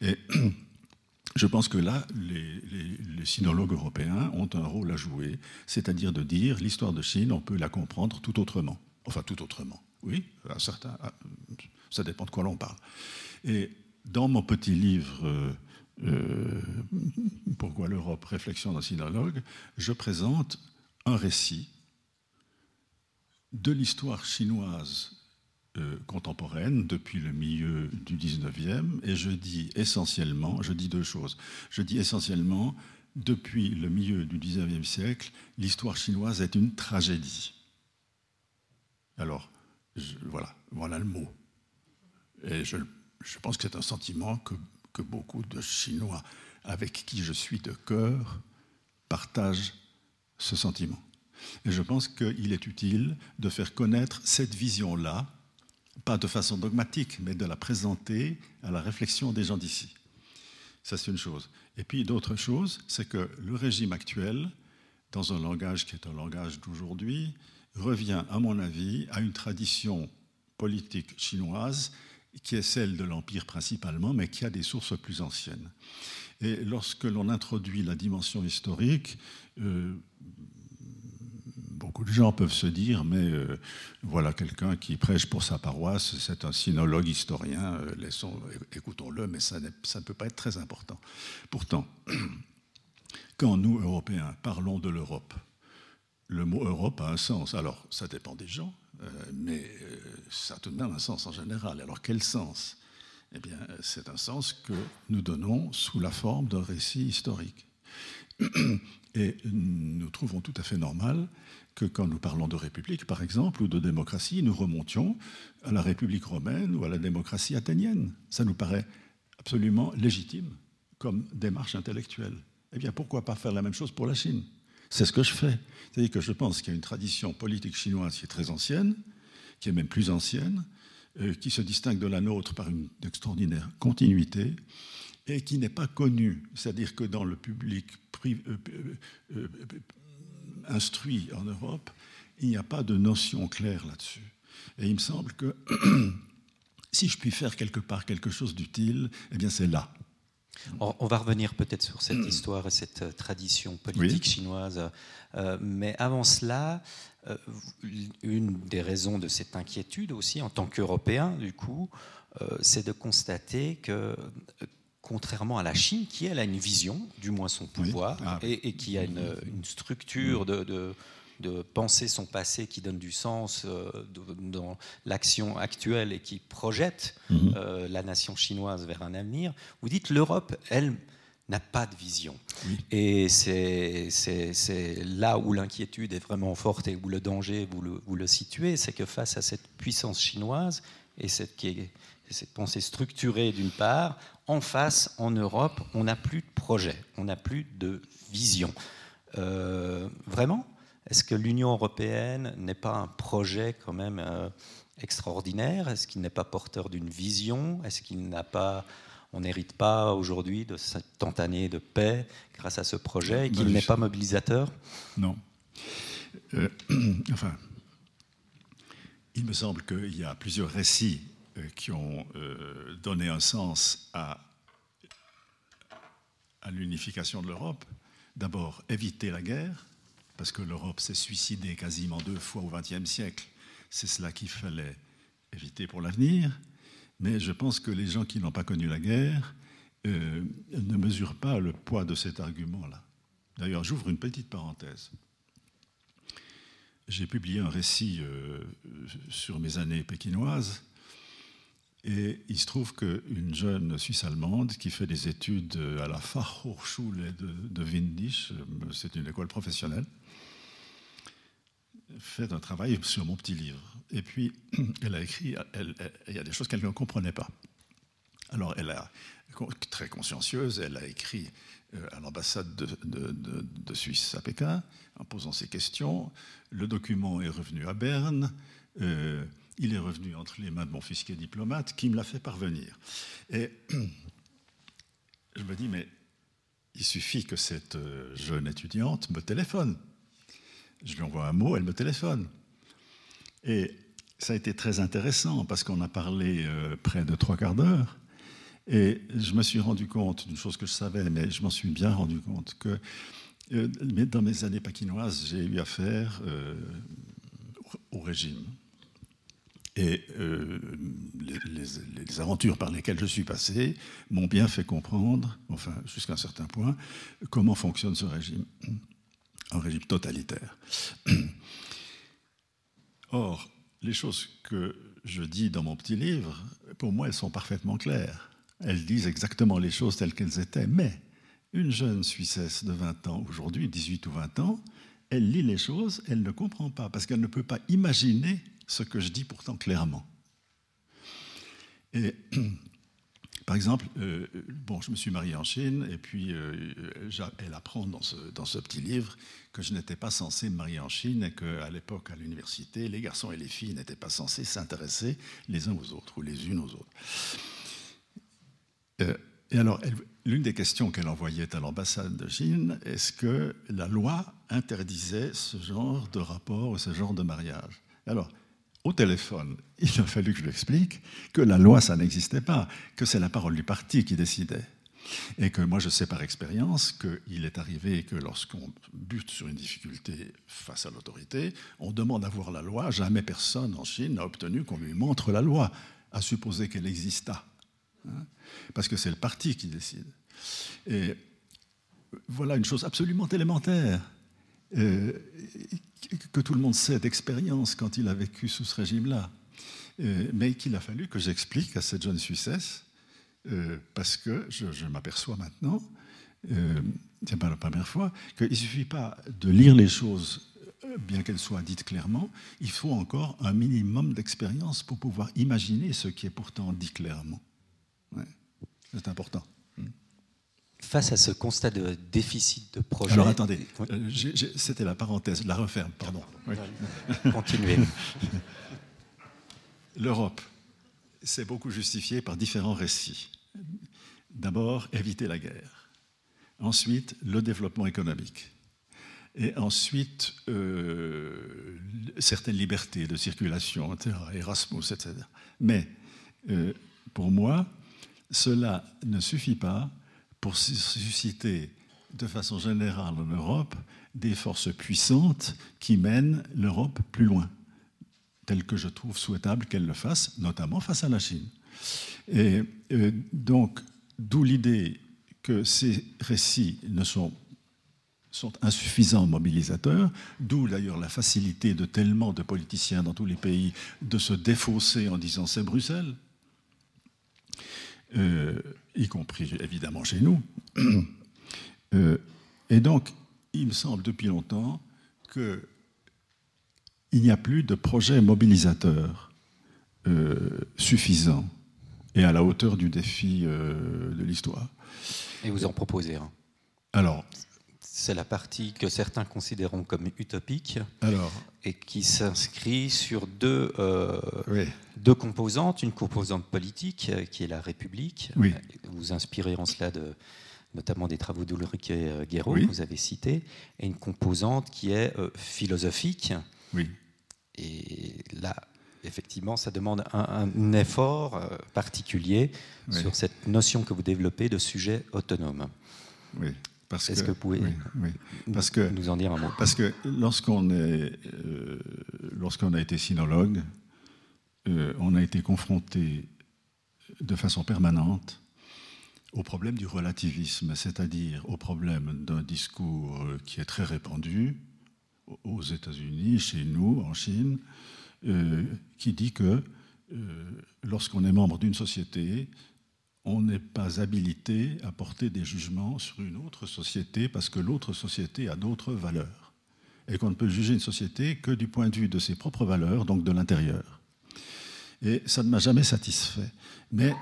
Et je pense que là, les, sinologues européens ont un rôle à jouer, c'est-à-dire de dire l'histoire de Chine, on peut la comprendre tout autrement. Enfin, tout autrement. Oui, à certains, ça dépend de quoi l'on parle. Et dans mon petit livre euh, pourquoi l'Europe Réflexion d'un sinologue, je présente un récit de l'histoire chinoise euh, contemporaine depuis le milieu du 19e, et je dis essentiellement, je dis deux choses. Je dis essentiellement, depuis le milieu du 19e siècle, l'histoire chinoise est une tragédie. Alors, voilà, voilà le mot. Et je, pense que c'est un sentiment que, que, beaucoup de Chinois avec qui je suis de cœur partagent ce sentiment. Et je pense qu'il est utile de faire connaître cette vision-là, pas de façon dogmatique, mais de la présenter à la réflexion des gens d'ici. Ça, c'est une chose. Et puis, d'autre chose, c'est que le régime actuel, dans un langage qui est un langage d'aujourd'hui, revient, à mon avis, à une tradition politique chinoise qui est celle de l'Empire principalement, mais qui a des sources plus anciennes. Et lorsque l'on introduit la dimension historique, euh, beaucoup de gens peuvent se dire, mais euh, voilà quelqu'un qui prêche pour sa paroisse, c'est un sinologue historien, euh, écoutons-le, mais ça, ne peut pas être très important. Pourtant, quand nous, Européens, parlons de l'Europe, le mot Europe a un sens. Alors, ça dépend des gens, mais ça a tout de même un sens en général. Alors, quel sens? Eh bien, c'est un sens que nous donnons sous la forme d'un récit historique. Et nous trouvons tout à fait normal que quand nous parlons de république, par exemple, ou de démocratie, nous remontions à la République romaine ou à la démocratie athénienne. Ça nous paraît absolument légitime comme démarche intellectuelle. Eh bien, pourquoi pas faire la même chose pour la Chine? C'est ce que je fais. C'est-à-dire que je pense qu'il y a une tradition politique chinoise qui est très ancienne, qui est même plus ancienne, euh, qui se distingue de la nôtre par une extraordinaire continuité, et qui n'est pas connue. C'est-à-dire que dans le public euh, euh, instruit en Europe, il n'y a pas de notion claire là-dessus. Et il me semble que si je puis faire quelque part quelque chose d'utile, eh bien c'est là. On va revenir peut-être sur cette histoire et cette euh, tradition politique chinoise. Euh, mais avant cela, euh, une des raisons de cette inquiétude aussi, en tant qu'Européen, du coup, c'est de constater que contrairement à la Chine, qui elle a une vision, du moins son pouvoir, ah et, qui a une, structure de, penser son passé qui donne du sens euh, dans l'action actuelle et qui projette mhm. euh, la nation chinoise vers un avenir, vous dites l'Europe, elle, n'a pas de vision. Et c'est là où l'inquiétude est vraiment forte et où le danger, vous le, vous le situez, c'est que face à cette puissance chinoise et cette, qui est, cette pensée structurée d'une part, en face, en Europe, on n'a plus de projet, on n'a plus de vision. Euh, vraiment? Est-ce que l'Union européenne n'est pas un projet quand même euh, extraordinaire? Est-ce qu'il n'est pas porteur d'une vision? Est-ce qu'il n'a pas on n'hérite pas aujourd'hui de cette année de paix grâce à ce projet et qu'il n'est pas mobilisateur? Non. Euh, enfin, il me semble qu'il y a plusieurs récits euh, qui ont donné un sens à, à l'unification de l'Europe. D'abord, éviter la guerre, parce que l'Europe s'est suicidée quasiment deux fois au XXe siècle. C'est cela qu'il fallait éviter pour l'avenir. Mais je pense que les gens qui n'ont pas connu la guerre euh, ne mesurent pas le poids de cet argument-là. D'ailleurs, j'ouvre une petite parenthèse. J'ai publié un récit sur mes années pékinoises et il se trouve qu'une jeune Suisse-allemande qui fait des études à la Fachhochschule de, de Windisch, c'est une école professionnelle, fait un travail sur mon petit livre. Et puis, elle a écrit, il y a des choses qu'elle ne comprenait pas. Alors, elle a, très consciencieuse, elle a écrit euh, à l'ambassade de, Suisse à Pékin en posant ses questions. Le document est revenu à Berne. Euh, il est revenu entre les mains de mon fils qui est diplomate, qui me l'a fait parvenir. Et je me dis, mais il suffit que cette euh, jeune étudiante me téléphone. Je lui envoie un mot, elle me téléphone. Et ça a été très intéressant parce qu'on a parlé euh, près de trois quarts d'heure. Et je me suis rendu compte d'une chose que je savais, mais je m'en suis bien rendu compte que euh, dans mes années paquinoises, j'ai eu affaire au régime. Et euh, les, aventures par lesquelles je suis passé m'ont bien fait comprendre, enfin jusqu'à un certain point, comment fonctionne ce régime, un régime totalitaire. Or, les choses que je dis dans mon petit livre, pour moi, elles sont parfaitement claires. Elles disent exactement les choses telles qu'elles étaient. Mais une jeune Suissesse de 20 ans, aujourd'hui, 18 ou 20 ans, elle lit les choses, elle ne comprend pas, parce qu'elle ne peut pas imaginer ce que je dis pourtant clairement. Et par exemple, euh, bon, je me suis marié en Chine, et puis euh, elle apprend dans ce, dans ce, petit livre que je n'étais pas censé me marier en Chine et qu'à l'époque, à l'université, les garçons et les filles n'étaient pas censés s'intéresser les uns aux autres ou les unes aux autres. Euh, et alors, l'une des questions qu'elle envoyait à l'ambassade de Chine, est-ce que la loi interdisait ce genre de rapport ou ce genre de mariage? Alors, au téléphone, il a fallu que je lui explique que la loi, ça n'existait pas, que c'est la parole du parti qui décidait. Et que moi, je sais par expérience qu'il est arrivé que lorsqu'on bute sur une difficulté face à l'autorité, on demande à voir la loi. Jamais personne en Chine n'a obtenu qu'on lui montre la loi, à supposer qu'elle exista. Hein, parce que c'est le parti qui décide. Et voilà une chose absolument élémentaire. Euh, que tout le monde sait d'expérience quand il a vécu sous ce régime-là, euh, mais qu'il a fallu que j'explique à cette jeune Suissesse, euh, parce que je, m'aperçois maintenant, c'est pas la première fois, qu'il ne suffit pas de lire les choses bien qu'elles soient dites clairement, il faut encore un minimum d'expérience pour pouvoir imaginer ce qui est pourtant dit clairement. C'est important face à ce constat de déficit de projet. Alors attendez, euh, c'était la parenthèse, la referme, pardon. Continuez. L'Europe s'est beaucoup justifiée par différents récits. D'abord, éviter la guerre. Ensuite, le développement économique. Et ensuite, euh, certaines libertés de circulation, etc., Erasmus, etc. Mais euh, pour moi, cela ne suffit pas pour susciter de façon générale en Europe des forces puissantes qui mènent l'Europe plus loin, tel que je trouve souhaitable qu'elle le fasse, notamment face à la Chine. Et euh, donc, d'où l'idée que ces récits ne sont, sont insuffisants mobilisateurs, d'où d'ailleurs la facilité de tellement de politiciens dans tous les pays de se défausser en disant c'est Bruxelles. Euh, y compris évidemment chez nous. Euh, et donc, il me semble depuis longtemps qu'il n'y a plus de projet mobilisateur euh, suffisant et à la hauteur du défi de l'histoire. Et vous en proposez un? Alors, c'est la partie que certains considéreront comme utopique alors, et qui s'inscrit sur deux, deux composantes. Une composante politique qui est la République. Oui. Vous inspirez en cela de, notamment des travaux d'Ulrich Guéraud que vous avez cités, et une composante qui est euh, philosophique. Oui. Et là, effectivement, ça demande un, effort euh, particulier sur cette notion que vous développez de sujet autonome. Oui. Est-ce que, vous pouvez Parce que, nous en dire un mot? Parce que lorsqu'on euh, lorsqu'on a été sinologue, euh, on a été confronté de façon permanente au problème du relativisme, c'est-à-dire au problème d'un discours qui est très répandu aux États-Unis, chez nous, en Chine, euh, qui dit que lorsqu'on est membre d'une société, on n'est pas habilité à porter des jugements sur une autre société parce que l'autre société a d'autres valeurs. Et qu'on ne peut juger une société que du point de vue de ses propres valeurs, donc de l'intérieur. Et ça ne m'a jamais satisfait. Mais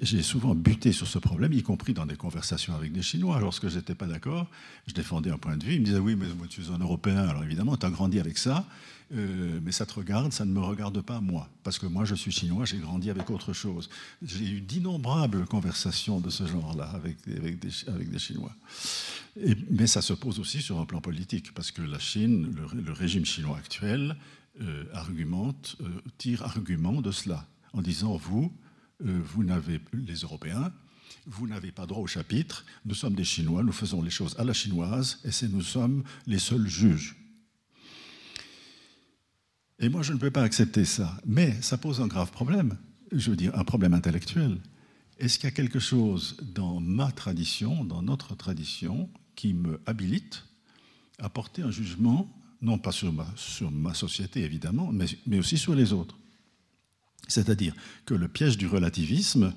j'ai souvent buté sur ce problème, y compris dans des conversations avec des Chinois. Lorsque je n'étais pas d'accord, je défendais un point de vue. Ils me disaient Oui, mais moi, tu es un Européen, alors évidemment, tu as grandi avec ça. Euh, mais ça te regarde, ça ne me regarde pas moi, parce que moi je suis chinois, j'ai grandi avec autre chose. J'ai eu d'innombrables conversations de ce genre-là avec, des, avec, des, Chinois. Mais ça se pose aussi sur un plan politique, parce que la Chine, le, régime chinois actuel, euh, argumente, euh, tire argument de cela, en disant vous, vous n'avez les Européens, vous n'avez pas droit au chapitre, nous sommes des Chinois, nous faisons les choses à la chinoise, et nous sommes les seuls juges. Et moi, je ne peux pas accepter ça. Mais ça pose un grave problème, je veux dire, un problème intellectuel. Est-ce qu'il y a quelque chose dans ma tradition, dans notre tradition, qui me habilite à porter un jugement, non pas sur ma, société, évidemment, mais, aussi sur les autres? C'est-à-dire que le piège du relativisme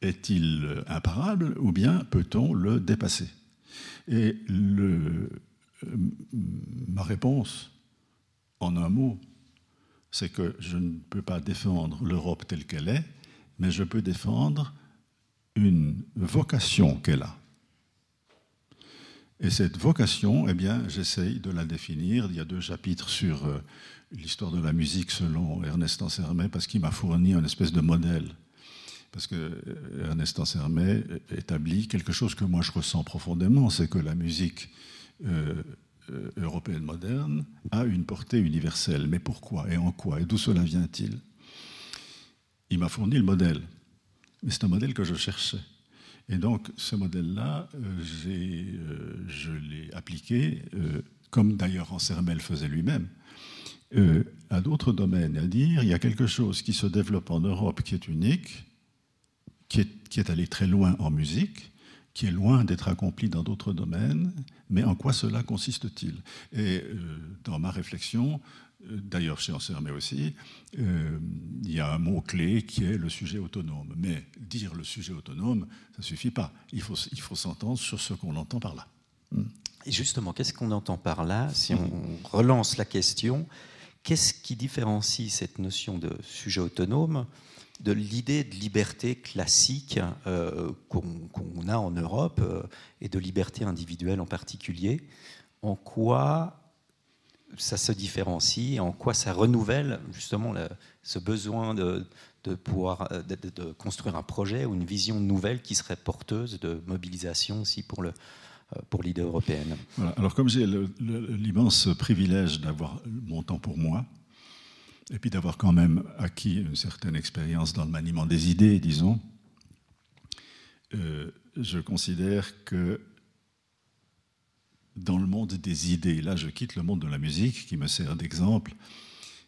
est-il imparable ou bien peut-on le dépasser? Et euh, ma réponse, en un mot, c'est que je ne peux pas défendre l'Europe telle qu'elle est, mais je peux défendre une vocation qu'elle a. Et cette vocation, eh bien, j'essaye de la définir. Il y a deux chapitres sur euh, l'histoire de la musique selon Ernest Ansermet, parce qu'il m'a fourni un espèce de modèle. Parce que euh, Ernest Ansermet établit quelque chose que moi je ressens profondément, c'est que la musique euh, européenne moderne a une portée universelle. Mais pourquoi et en quoi Et d'où cela vient-il? Il m'a fourni le modèle. Mais c'est un modèle que je cherchais. Et donc, ce modèle-là, euh, euh, je l'ai appliqué, euh, comme d'ailleurs Ansermel faisait lui-même, à d'autres domaines, à dire il y a quelque chose qui se développe en Europe qui est unique, qui est allé très loin en musique, qui est loin d'être accompli dans d'autres domaines, mais en quoi cela consiste-t-il? Et dans ma réflexion, d'ailleurs chez Ansermet aussi, euh, il y a un mot-clé qui est le sujet autonome. Mais dire le sujet autonome, ça ne suffit pas. Il faut, il faut s'entendre sur ce qu'on entend par là. Et justement, qu'est-ce qu'on entend par là Si on relance la question, qu'est-ce qui différencie cette notion de sujet autonome de l'idée de liberté classique euh, qu'on a en Europe euh, et de liberté individuelle en particulier En quoi ça se différencie En quoi ça renouvelle justement ce besoin de, pouvoir de, construire un projet ou une vision nouvelle qui serait porteuse de mobilisation aussi pour le euh, pour l'idée européenne? Alors comme j'ai l'immense privilège d'avoir mon temps pour moi, et puis d'avoir quand même acquis une certaine expérience dans le maniement des idées, disons, euh, je considère que dans le monde des idées. Là, je quitte le monde de la musique qui me sert d'exemple.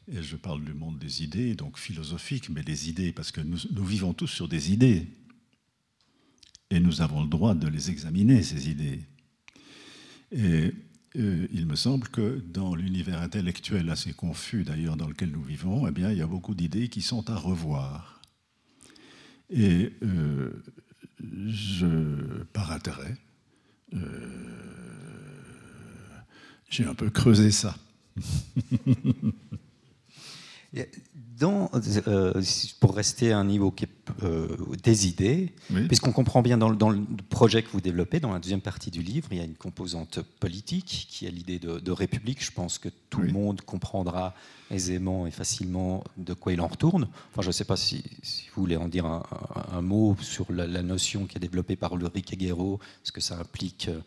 Et je parle du monde des idées, donc philosophique, mais des idées, parce que nous, vivons tous sur des idées. Et nous avons le droit de les examiner, ces idées. Et euh, il me semble que dans l'univers intellectuel assez confus, d'ailleurs, dans lequel nous vivons, eh bien, il y a beaucoup d'idées qui sont à revoir. Et euh, je, par intérêt, euh, j'ai un peu creusé ça. Dans, euh, pour rester à un niveau qui est, euh, des idées, puisqu'on comprend bien dans le, dans le, projet que vous développez, dans la deuxième partie du livre, il y a une composante politique qui est l'idée de, république. Je pense que tout le monde comprendra aisément et facilement de quoi il en retourne. Enfin, je ne sais pas si, vous voulez en dire un, mot sur la, notion qui est développée par Ulrich Guerreau, ce que ça implique euh,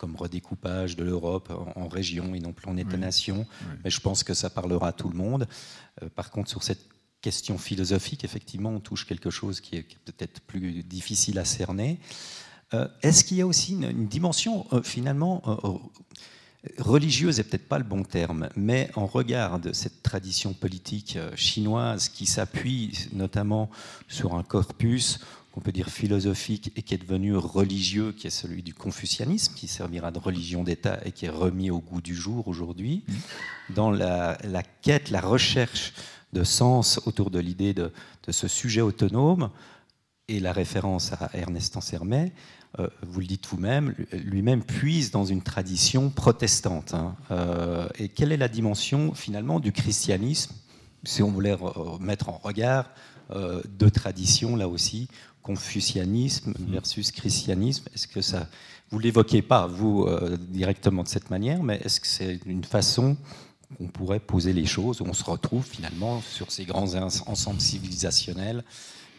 comme redécoupage de l'Europe en, régions et non plus en États-nations. Mais je pense que ça parlera à tout le monde. Euh, par contre, sur cette question philosophique, effectivement, on touche quelque chose qui est, peut-être plus difficile à cerner. Euh, est-ce qu'il y a aussi une, dimension, euh, finalement, religieuse est peut-être pas le bon terme, mais en regard de cette tradition politique chinoise qui s'appuie notamment sur un corpus qu'on peut dire philosophique et qui est devenu religieux, qui est celui du confucianisme, qui servira de religion d'État et qui est remis au goût du jour aujourd'hui, dans la, quête, la recherche de sens autour de l'idée de, ce sujet autonome et la référence à Ernest Ansermet, euh, vous le dites vous-même, lui-même puise dans une tradition protestante. Hein. Euh, et quelle est la dimension finalement du christianisme, si on voulait mettre en regard euh, deux traditions là aussi, confucianisme mhm. versus christianisme Est-ce que ça, vous l'évoquez pas vous euh, directement de cette manière, mais est-ce que c'est une façon qu'on pourrait poser les choses où on se retrouve finalement sur ces grands ensembles civilisationnels,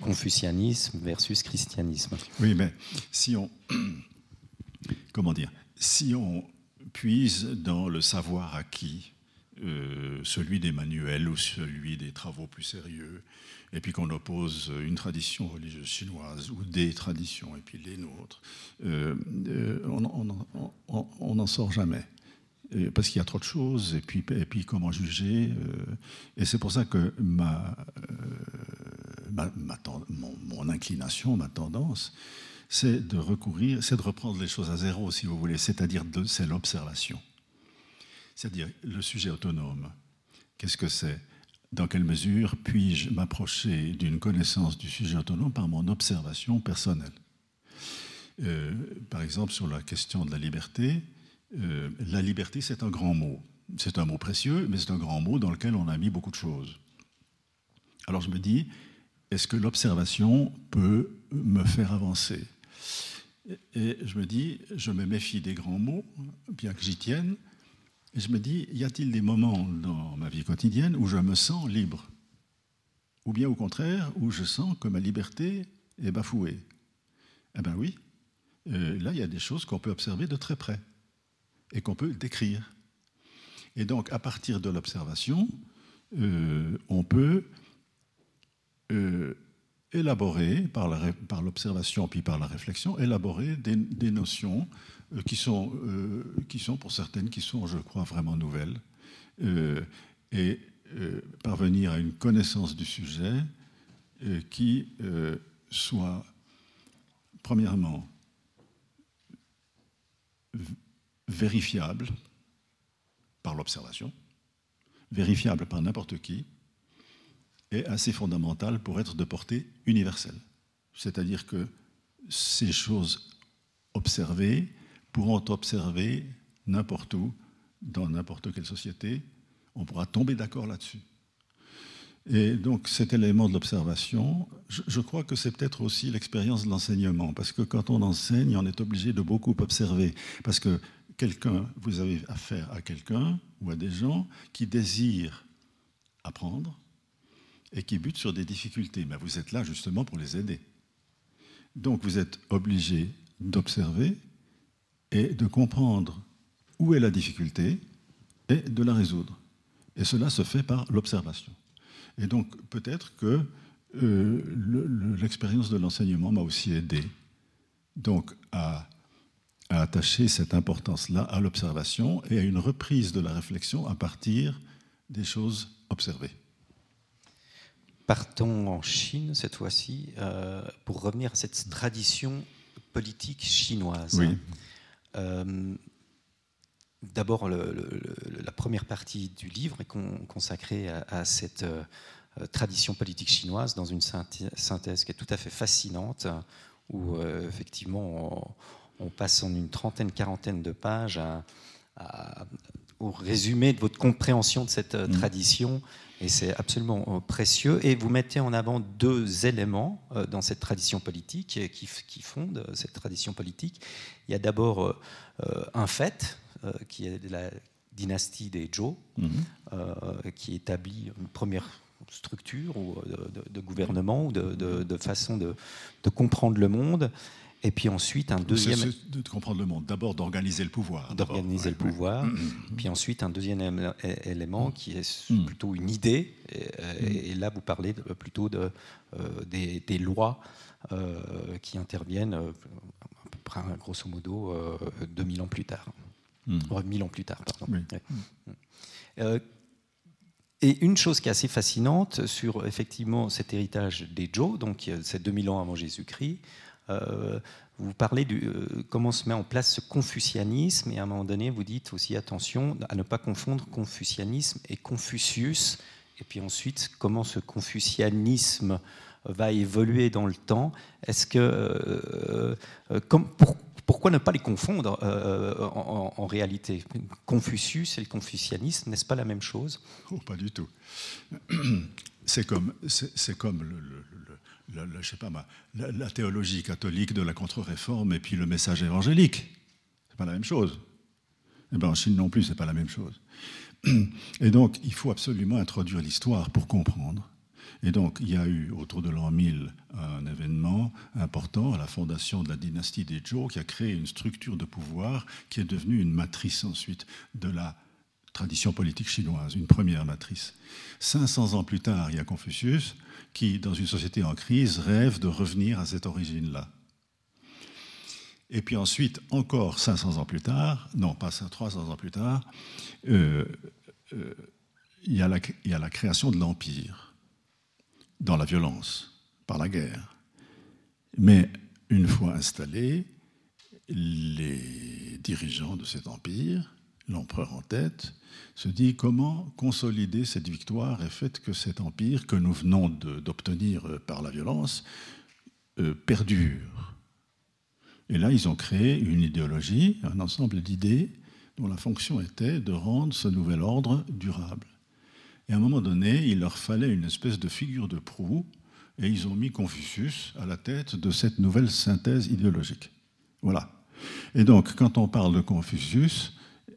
confucianisme versus christianisme? Oui, mais si on, comment dire, si on puise dans le savoir acquis, euh, celui des manuels ou celui des travaux plus sérieux, et puis qu'on oppose une tradition religieuse chinoise ou des traditions et puis les nôtres, euh, euh, on n'en sort jamais. Parce qu'il y a trop de choses, et puis, comment juger. Euh, et c'est pour ça que ma, mon, mon, inclination, ma tendance, c'est de recourir, c'est de reprendre les choses à zéro, si vous voulez, c'est-à-dire c'est l'observation. C'est-à-dire le sujet autonome. Qu'est-ce que c'est? Dans quelle mesure puis-je m'approcher d'une connaissance du sujet autonome par mon observation personnelle euh, Par exemple, sur la question de la liberté, euh, la liberté, c'est un grand mot. c'est un mot précieux, mais c'est un grand mot dans lequel on a mis beaucoup de choses. Alors je me dis, est-ce que l'observation peut me faire avancer? Et je me dis, je me méfie des grands mots, bien que j'y tienne, je me dis, y a-t-il des moments dans ma vie quotidienne où je me sens libre? Ou bien au contraire, où je sens que ma liberté est bafouée? Eh bien oui, euh, là il y a des choses qu'on peut observer de très près et qu'on peut décrire. Et donc, à partir de l'observation, euh, on peut euh, élaborer, par l'observation puis par la réflexion, élaborer des, notions qui, sont, qui sont, pour certaines, qui sont, je crois, vraiment nouvelles, et parvenir à une connaissance du sujet qui soit, premièrement, vérifiable, par l'observation, vérifiable par n'importe qui, est assez fondamental pour être de portée universelle. C'est-à-dire que ces choses observées pourront observer n'importe où, dans n'importe quelle société, on pourra tomber d'accord là-dessus. Et donc cet élément de l'observation, je, crois que c'est peut-être aussi l'expérience de l'enseignement, parce que quand on enseigne, on est obligé de beaucoup observer, parce que quelqu'un, vous avez affaire à quelqu'un ou à des gens qui désirent apprendre et qui butent sur des difficultés. Mais vous êtes là justement pour les aider. Donc vous êtes obligé d'observer et de comprendre où est la difficulté et de la résoudre. Et cela se fait par l'observation. Et donc peut-être que euh, l'expérience de l'enseignement m'a aussi aidé donc à à attacher cette importance-là à l'observation et à une reprise de la réflexion à partir des choses observées. Partons en Chine cette fois-ci euh, pour revenir à cette tradition politique chinoise. Oui. D'abord, la première partie du livre est consacrée à, cette euh, tradition politique chinoise dans une synthèse qui est tout à fait fascinante, où effectivement on passe en une trentaine, quarantaine de pages au résumé de votre compréhension de cette euh, mm. tradition. Et c'est absolument euh, précieux. Et vous mettez en avant deux éléments euh, dans cette tradition politique qui, qui fondent cette tradition politique. Il y a d'abord un fait qui est la dynastie des Zhou, mm-hmm. qui établit une première structure ou de, gouvernement ou de, façon de, comprendre le monde. Et puis ensuite, un deuxième. de comprendre le monde. D'abord, d'organiser le pouvoir. D'organiser le pouvoir. Mm, mm, mm. Puis ensuite, un deuxième élément qui est plutôt une idée. Et, là, vous parlez plutôt de, euh, des, lois euh, qui interviennent, euh, à peu près, grosso modo, 2000 ans plus tard. 1000 ans plus tard, pardon. Et une chose qui est assez fascinante sur effectivement cet héritage des Zhou, donc c'est 2000 ans avant Jésus-Christ, euh, vous parlez de euh, comment se met en place ce confucianisme, et à un moment donné, vous dites aussi attention à ne pas confondre confucianisme et Confucius, et puis ensuite comment ce confucianisme va évoluer dans le temps? Est-ce que euh, pourquoi ne pas les confondre en, en, réalité? Confucius et le confucianisme, n'est-ce pas la même chose? Oh, Pas du tout. C'est comme, c'est comme le, la, je sais pas, la, théologie catholique de la contre-réforme et puis le message évangélique. C'est pas la même chose. Et eh bien en Chine non plus, c'est pas la même chose. Et donc, il faut absolument introduire l'histoire pour comprendre. Et donc, il y a eu autour de l'an 1000 un événement important la fondation de la dynastie des Zhou qui a créé une structure de pouvoir qui est devenue une matrice ensuite de la tradition politique chinoise, une première matrice. 500 ans plus tard, il y a Confucius qui, dans une société en crise, rêve de revenir à cette origine-là. Et puis ensuite, encore 500 ans plus tard, non pas 300 ans plus tard, euh, euh, il, y a la, il y a la création de l'Empire dans la violence, par la guerre. Mais une fois installés, les dirigeants de cet empire, l'empereur en tête, se dit comment consolider cette victoire et fait que cet empire que nous venons d'obtenir euh, par la violence euh, perdure? Et là, ils ont créé une idéologie, un ensemble d'idées dont la fonction était de rendre ce nouvel ordre durable. Et à un moment donné, il leur fallait une espèce de figure de proue, et ils ont mis Confucius à la tête de cette nouvelle synthèse idéologique. Voilà. Et donc, quand on parle de Confucius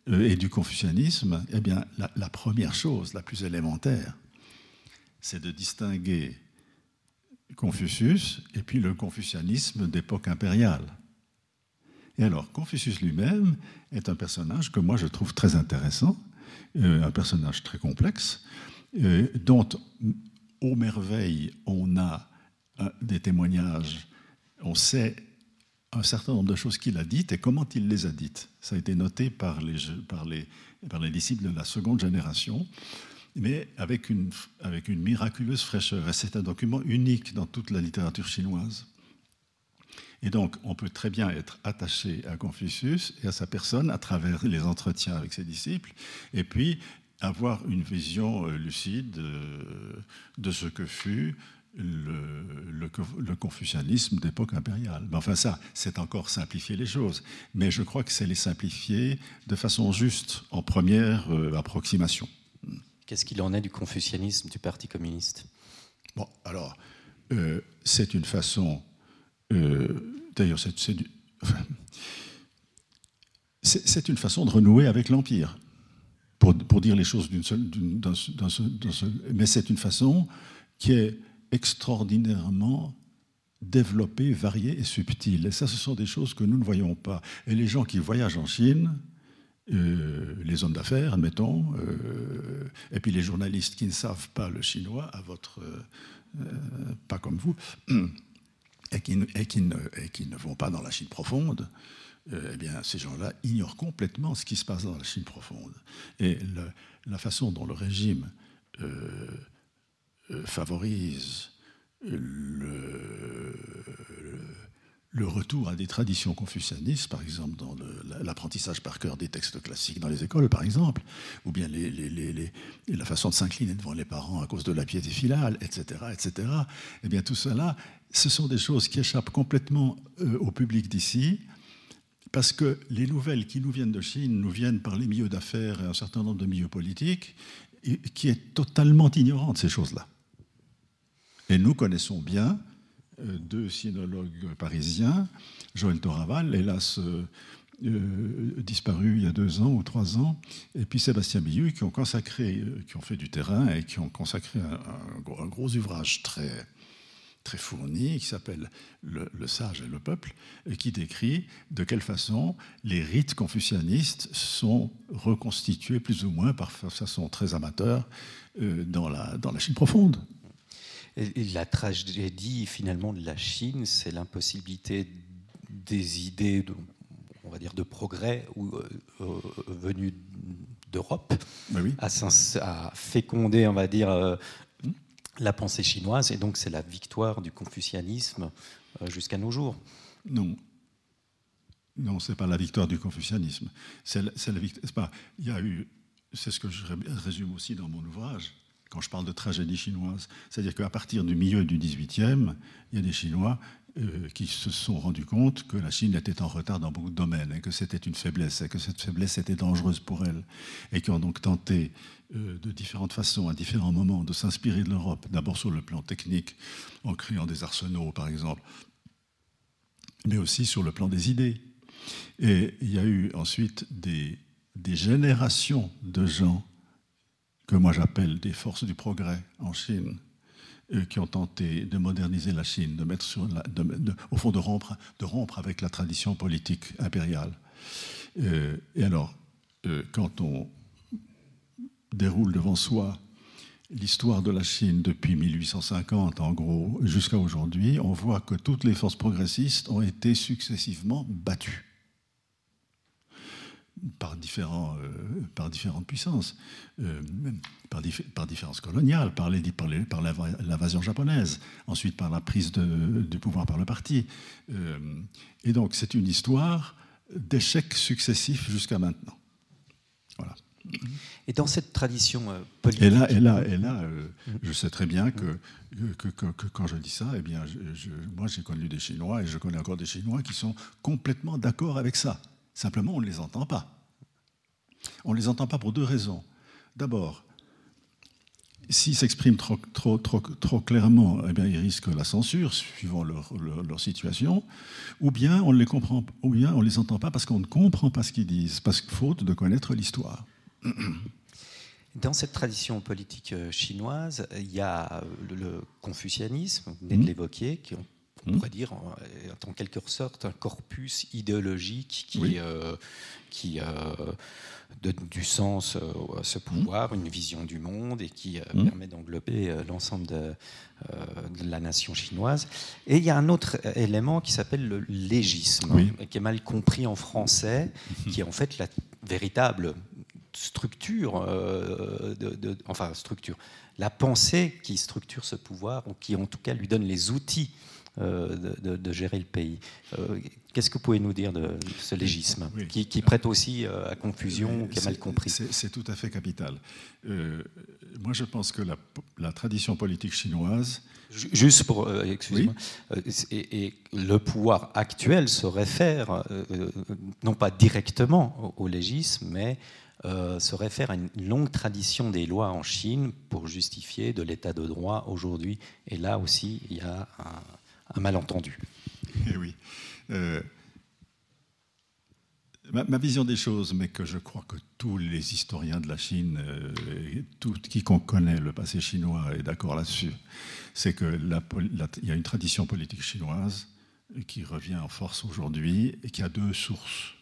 et du confucianisme, eh bien, la première chose, la plus élémentaire, c'est de distinguer Confucius et puis le confucianisme d'époque impériale. Et alors, Confucius lui-même est un personnage que moi je trouve très intéressant, euh, un personnage très complexe, euh, dont, aux merveilles, on a euh, des témoignages, on sait un certain nombre de choses qu'il a dites et comment il les a dites. Ça a été noté par les, par les, par les disciples de la seconde génération mais avec une, avec une miraculeuse fraîcheur. C'est un document unique dans toute la littérature chinoise. Et donc, on peut très bien être attaché à Confucius et à sa personne à travers les entretiens avec ses disciples, et puis avoir une vision euh, lucide euh, de ce que fut le, le, confucianisme d'époque impériale. Mais enfin, ça, c'est encore simplifier les choses. Mais je crois que c'est les simplifier de façon juste, en première euh, approximation. Qu'est-ce qu'il en est du confucianisme du Parti communiste? Bon, alors, euh, c'est une façon. Euh, d'ailleurs, c'est une façon de renouer avec l'Empire, pour, pour, dire les choses d'une seule. mais c'est une façon qui est extraordinairement développée, variée et subtile. Et ça, ce sont des choses que nous ne voyons pas. Et les gens qui voyagent en Chine, euh, les hommes d'affaires, admettons, euh, et puis les journalistes qui ne savent pas le chinois, à votre, euh, pas comme vous, et qui, ne, vont pas dans la Chine profonde, eh bien, ces gens-là ignorent complètement ce qui se passe dans la Chine profonde. Et la façon dont le régime favorise le le retour à des traditions confucianistes, par exemple dans l'apprentissage par cœur des textes classiques dans les écoles, par exemple, ou bien la façon de s'incliner devant les parents à cause de la piété filale, etc., etc. Eh bien, tout cela, ce sont des choses qui échappent complètement euh, au public d'ici, parce que les nouvelles qui nous viennent de Chine nous viennent par les milieux d'affaires et un certain nombre de milieux politiques, qui est totalement ignorant de ces choses-là. Et nous connaissons bien euh, deux sinologues parisiens, Joël Toraval, hélas euh, euh, disparu il y a deux ans ou trois ans, et puis Sébastien Billu, qui ont consacré, qui ont fait du terrain et qui ont consacré un, gros, ouvrage très, très fourni qui s'appelle le, sage et le peuple, et qui décrit de quelle façon les rites confucianistes sont reconstitués plus ou moins par façon très amateur dans, la, dans la Chine profonde. Et la tragédie finalement de la Chine, c'est l'impossibilité des idées, de, on va dire, de progrès ou, euh, euh, venues d'Europe à, féconder, on va dire, euh, la pensée chinoise. Et donc c'est la victoire du confucianisme jusqu'à nos jours. Non. Non, c'est pas la victoire du confucianisme. C'est la, victoire. C'est ce que je résume aussi dans mon ouvrage quand je parle de tragédie chinoise. C'est-à-dire qu'à partir du milieu du XVIIIe, il y a des Chinois euh, qui se sont rendus compte que la Chine était en retard dans beaucoup de domaines et que c'était une faiblesse et que cette faiblesse était dangereuse pour elle et qui ont donc tenté euh, de différentes façons, à différents moments, de s'inspirer de l'Europe, d'abord sur le plan technique, en créant des arsenaux par exemple, mais aussi sur le plan des idées. Et il y a eu ensuite des, des générations de gens que moi j'appelle des forces du progrès en Chine, euh, qui ont tenté de moderniser la Chine, de mettre au fond de rompre, de rompre avec la tradition politique impériale. Euh, et alors, euh, quand on déroule devant soi l'histoire de la Chine depuis 1850, en gros, jusqu'à aujourd'hui, on voit que toutes les forces progressistes ont été successivement battues par, différents, euh, par différentes puissances, euh, par, par, différences coloniales, par, les, par, l'invasion japonaise, ensuite par la prise de, du pouvoir par le parti. Euh, et donc c'est une histoire d'échecs successifs jusqu'à maintenant. Voilà. Et dans cette tradition politique. Et là, et là, et là je sais très bien que, que, que, quand je dis ça, eh bien, je, moi j'ai connu des Chinois et je connais encore des Chinois qui sont complètement d'accord avec ça. Simplement, on ne les entend pas. On ne les entend pas pour deux raisons. D'abord, s'ils s'expriment trop, trop, trop, trop, clairement, eh bien, ils risquent la censure, suivant leur, leur, situation, ou bien on ne les comprend, ou bien on les entend pas parce qu'on ne comprend pas ce qu'ils disent, parce que faute de connaître l'histoire. Dans cette tradition politique euh, chinoise, il y a le confucianisme, vous venez de mmh. l'évoquer, qui on mmh. pourrait dire en, quelque sorte un corpus idéologique qui, euh, qui euh, donne du sens à ce pouvoir, mmh. une vision du monde et qui permet d'englober l'ensemble de, de, la nation chinoise. Et il y a un autre élément qui s'appelle le légisme, qui est mal compris en français, qui est en fait la véritable structure, euh, de, enfin structure, la pensée qui structure ce pouvoir, ou qui en tout cas lui donne les outils euh, de, gérer le pays. Euh, qu'est-ce que vous pouvez nous dire de ce légisme, qui, prête aussi à confusion, qui est mal compris? C'est tout à fait capital. moi, je pense que la, tradition politique chinoise... Juste pour, excusez-moi, et, le pouvoir actuel se réfère non pas directement au, au légisme, mais euh, se réfère à une longue tradition des lois en Chine pour justifier de l'état de droit aujourd'hui. Et là aussi, il y a un, malentendu. Eh oui. Euh, ma, vision des choses, mais que je crois que tous les historiens de la Chine, euh, tout, quiconque connaît le passé chinois est d'accord là-dessus, c'est qu'il y a une tradition politique chinoise qui revient en force aujourd'hui et qui a deux sources.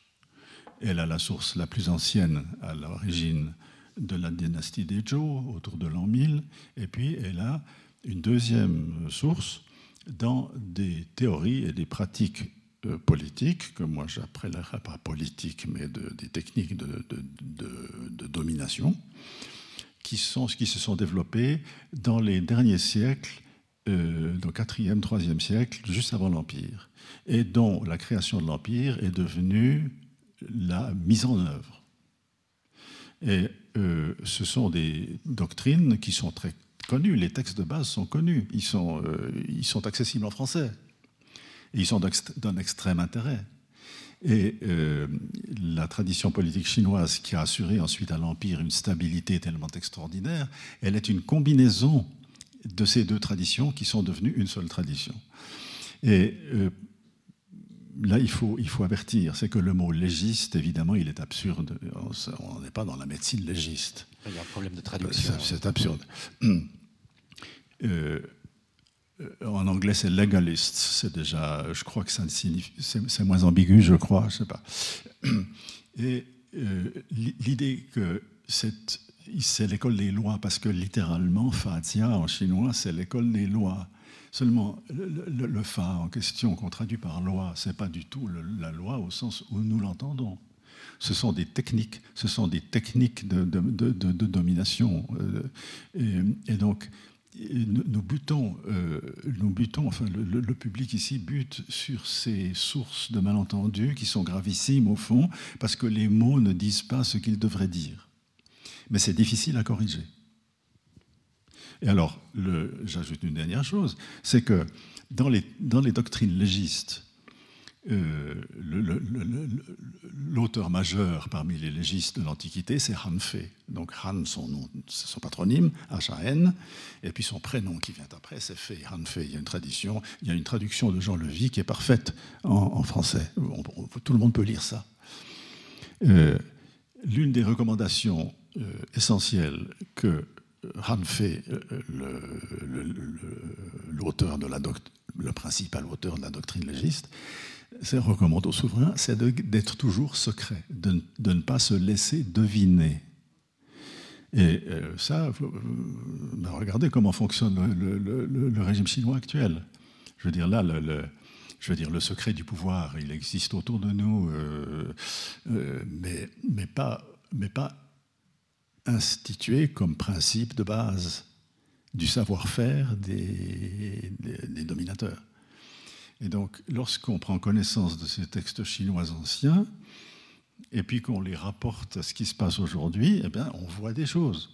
Elle a la source la plus ancienne à l'origine de la dynastie des Zhou, autour de l'an 1000, et puis elle a une deuxième source dans des théories et des pratiques euh, politiques, que moi j'appellerais pas politiques, mais des techniques de, domination, qui, se sont développées dans les derniers siècles, euh, au 4e, 3e siècle, juste avant l'Empire, et dont la création de l'Empire est devenue la mise en œuvre. Et euh, ce sont des doctrines qui sont très connues, les textes de base sont connus, ils sont, euh, ils sont accessibles en français, et ils sont d'un extrême intérêt. Et euh, la tradition politique chinoise qui a assuré ensuite à l'Empire une stabilité tellement extraordinaire, elle est une combinaison de ces deux traditions qui sont devenues une seule tradition. Et là, il faut, il faut avertir, c'est que le mot légiste, évidemment, il est absurde. On n'est pas dans la médecine légiste. Il y a un problème de traduction. C'est absurde. Euh, en anglais, c'est legalist. C'est déjà, je crois que ça signifie, c'est moins ambigu, je crois, je sais pas. Et euh, l'idée que c'est l'école des lois, parce que littéralement, Fatia en chinois, c'est l'école des lois. Seulement, le, fa en question, qu'on traduit par loi, ce n'est pas du tout la loi au sens où nous l'entendons. Ce sont des techniques, ce sont des techniques de, domination. Euh, et, donc, nous butons, euh, nous butons enfin, le, public ici bute sur ces sources de malentendus qui sont gravissimes au fond, parce que les mots ne disent pas ce qu'ils devraient dire. Mais c'est difficile à corriger. Et alors, j'ajoute une dernière chose, c'est que dans les, dans les doctrines légistes, euh, l'auteur majeur parmi les légistes de l'Antiquité, c'est Han Fei. Donc Han, son, son patronyme, H-A-N, et puis son prénom qui vient après, c'est Fei, Han Fei. Il y a une tradition, il y a une traduction de Jean Levy qui est parfaite en, français. tout le monde peut lire ça. Euh, l'une des recommandations euh, essentielles que Han Fei, l'auteur de la le principal auteur de la doctrine légiste, recommande au souverain, c'est d'être toujours secret, de, ne pas se laisser deviner. Et euh, ça, euh, bah, regardez comment fonctionne le, régime chinois actuel. Je veux dire, là, le, je veux dire, le secret du pouvoir, il existe autour de nous, euh, mais, mais, pas, mais pas institué comme principe de base du savoir-faire des, dominateurs. Et donc, lorsqu'on prend connaissance de ces textes chinois anciens, et puis qu'on les rapporte à ce qui se passe aujourd'hui, eh bien, on voit des choses.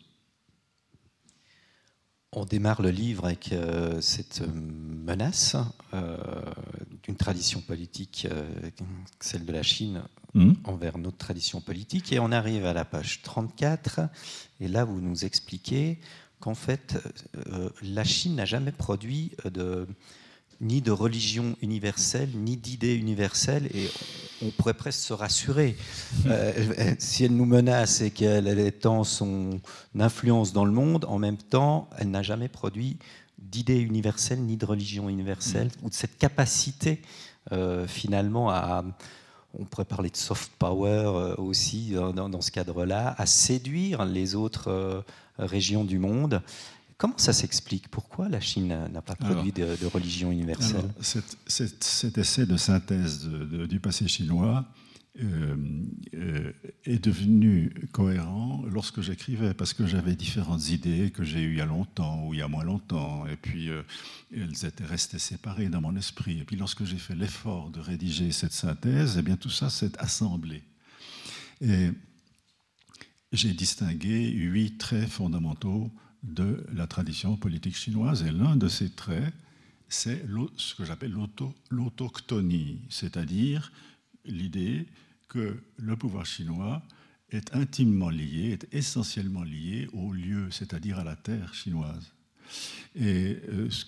On démarre le livre avec euh, cette menace euh, d'une tradition politique, euh, celle de la Chine, Hmm. envers notre tradition politique. Et on arrive à la page 34, et là vous nous expliquez qu'en fait, euh, la Chine n'a jamais produit euh, de, ni de religion universelle, ni d'idée universelle, et on pourrait presque se rassurer. Euh, si elle nous menace et qu'elle elle étend son influence dans le monde, en même temps, elle n'a jamais produit d'idée universelle, ni de religion universelle, ou de cette capacité euh, finalement à on pourrait parler de soft power euh, aussi euh, dans, dans ce cadre-là, à séduire les autres euh, régions du monde. Comment ça s'explique? Pourquoi la Chine n'a- pas produit de, de religion universelle? Alors, cet essai de synthèse de- de- du passé chinois euh, euh, est devenu cohérent lorsque j'écrivais, parce que j'avais différentes idées que j'ai eues il y a longtemps ou il y a moins longtemps, et puis euh, elles étaient restées séparées dans mon esprit. Et puis lorsque j'ai fait l'effort de rédiger cette synthèse, eh bien tout ça s'est assemblé. Et j'ai distingué huit traits fondamentaux de la tradition politique chinoise, et l'un de ces traits, c'est ce que j'appelle l'auto- l'autochtonie, c'est-à-dire l'idée que le pouvoir chinois est intimement lié, est essentiellement lié au lieu, c'est-à-dire à la terre chinoise. Et euh, ce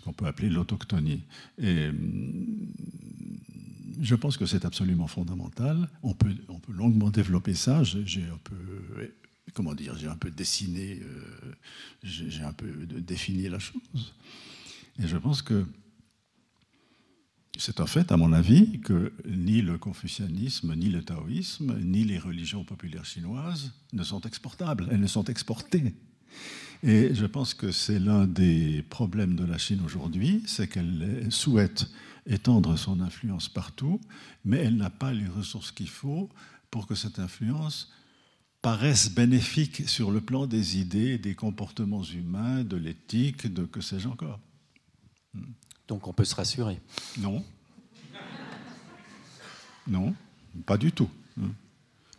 qu'on peut appeler l'autochtonie. Et hum, je pense que c'est absolument fondamental. On peut, on peut longuement développer ça. J'ai un peu, comment dire, j'ai un peu dessiné, euh, j'ai un peu défini la chose. Et je pense que c'est un fait, à mon avis, que ni le confucianisme, ni le taoïsme, ni les religions populaires chinoises ne sont exportables. Elles ne sont exportées. Et je pense que c'est l'un des problèmes de la Chine aujourd'hui, c'est qu'elle souhaite étendre son influence partout, mais elle n'a pas les ressources qu'il faut pour que cette influence paraisse bénéfique sur le plan des idées, des comportements humains, de l'éthique, de que sais-je encore. Donc on peut se rassurer. Non. Non, pas du tout.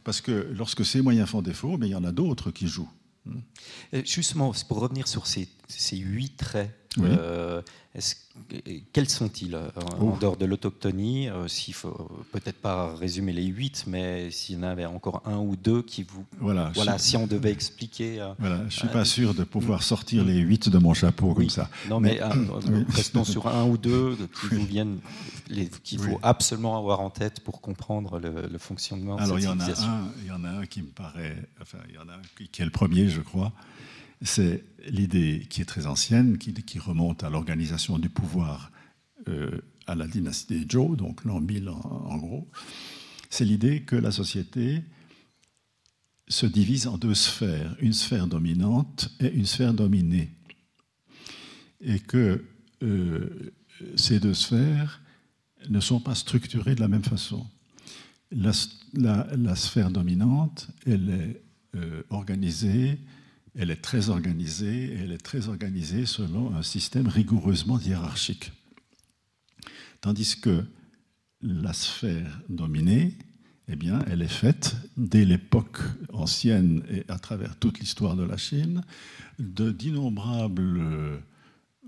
Parce que lorsque ces moyens font défaut, mais il y en a d'autres qui jouent. Euh, Justement, pour revenir sur ces, ces huit traits, Oui. euh, quels sont-ils euh, en, Oh. en dehors de l'autochtonie euh, S'il faut peut-être pas résumer les huit, mais s'il y en avait encore un ou deux qui vous. Voilà. Voilà, si on devait expliquer. euh, voilà, je suis pas sûr de pouvoir sortir les huit de mon chapeau comme ça. Non, mais, restons sur un ou deux qui vous viennent, les- qu'il faut Oui. absolument avoir en tête pour comprendre le, le fonctionnement Alors de il y cette en a un, il y en a un qui me paraît, enfin il y en a un qui est le premier, je crois. C'est l'idée qui est très ancienne, qui, remonte à l'organisation du pouvoir euh, à la dynastie des Zhou, donc l'an 1000 en, gros. C'est l'idée que la société se divise en deux sphères, une sphère dominante et une sphère dominée. Et que euh, ces deux sphères ne sont pas structurées de la même façon. La sphère dominante, elle est euh, organisée, elle est très organisée, elle est très organisée selon un système rigoureusement hiérarchique. Tandis que la sphère dominée, eh bien, elle est faite dès l'époque ancienne et à travers toute l'histoire de la Chine de d'innombrables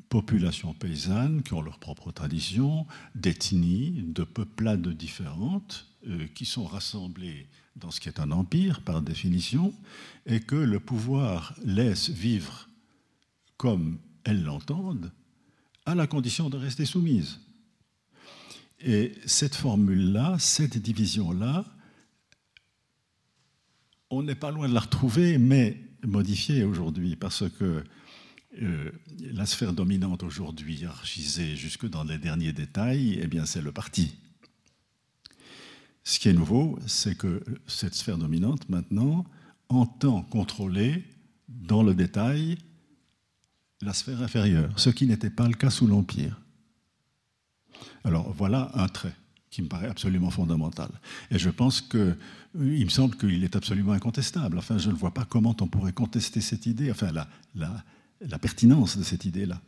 populations paysannes qui ont leurs propres traditions, d'ethnies, de peuplades différentes, qui sont rassemblées dans ce qui est un empire par définition, et que le pouvoir laisse vivre comme elles l'entendent, à la condition de rester soumise. Et cette formule-là, cette division-là, on n'est pas loin de la retrouver, mais modifiée aujourd'hui, parce que euh, la sphère dominante aujourd'hui, hiérarchisée jusque dans les derniers détails, eh c'est le parti. Ce qui est nouveau, c'est que cette sphère dominante, maintenant, entend contrôler dans le détail la sphère inférieure, ce qui n'était pas le cas sous l'Empire. Alors voilà un trait qui me paraît absolument fondamental. Et je pense que, il me semble qu'il est absolument incontestable. Enfin, je ne vois pas comment on pourrait contester cette idée, enfin, la pertinence de cette idée-là.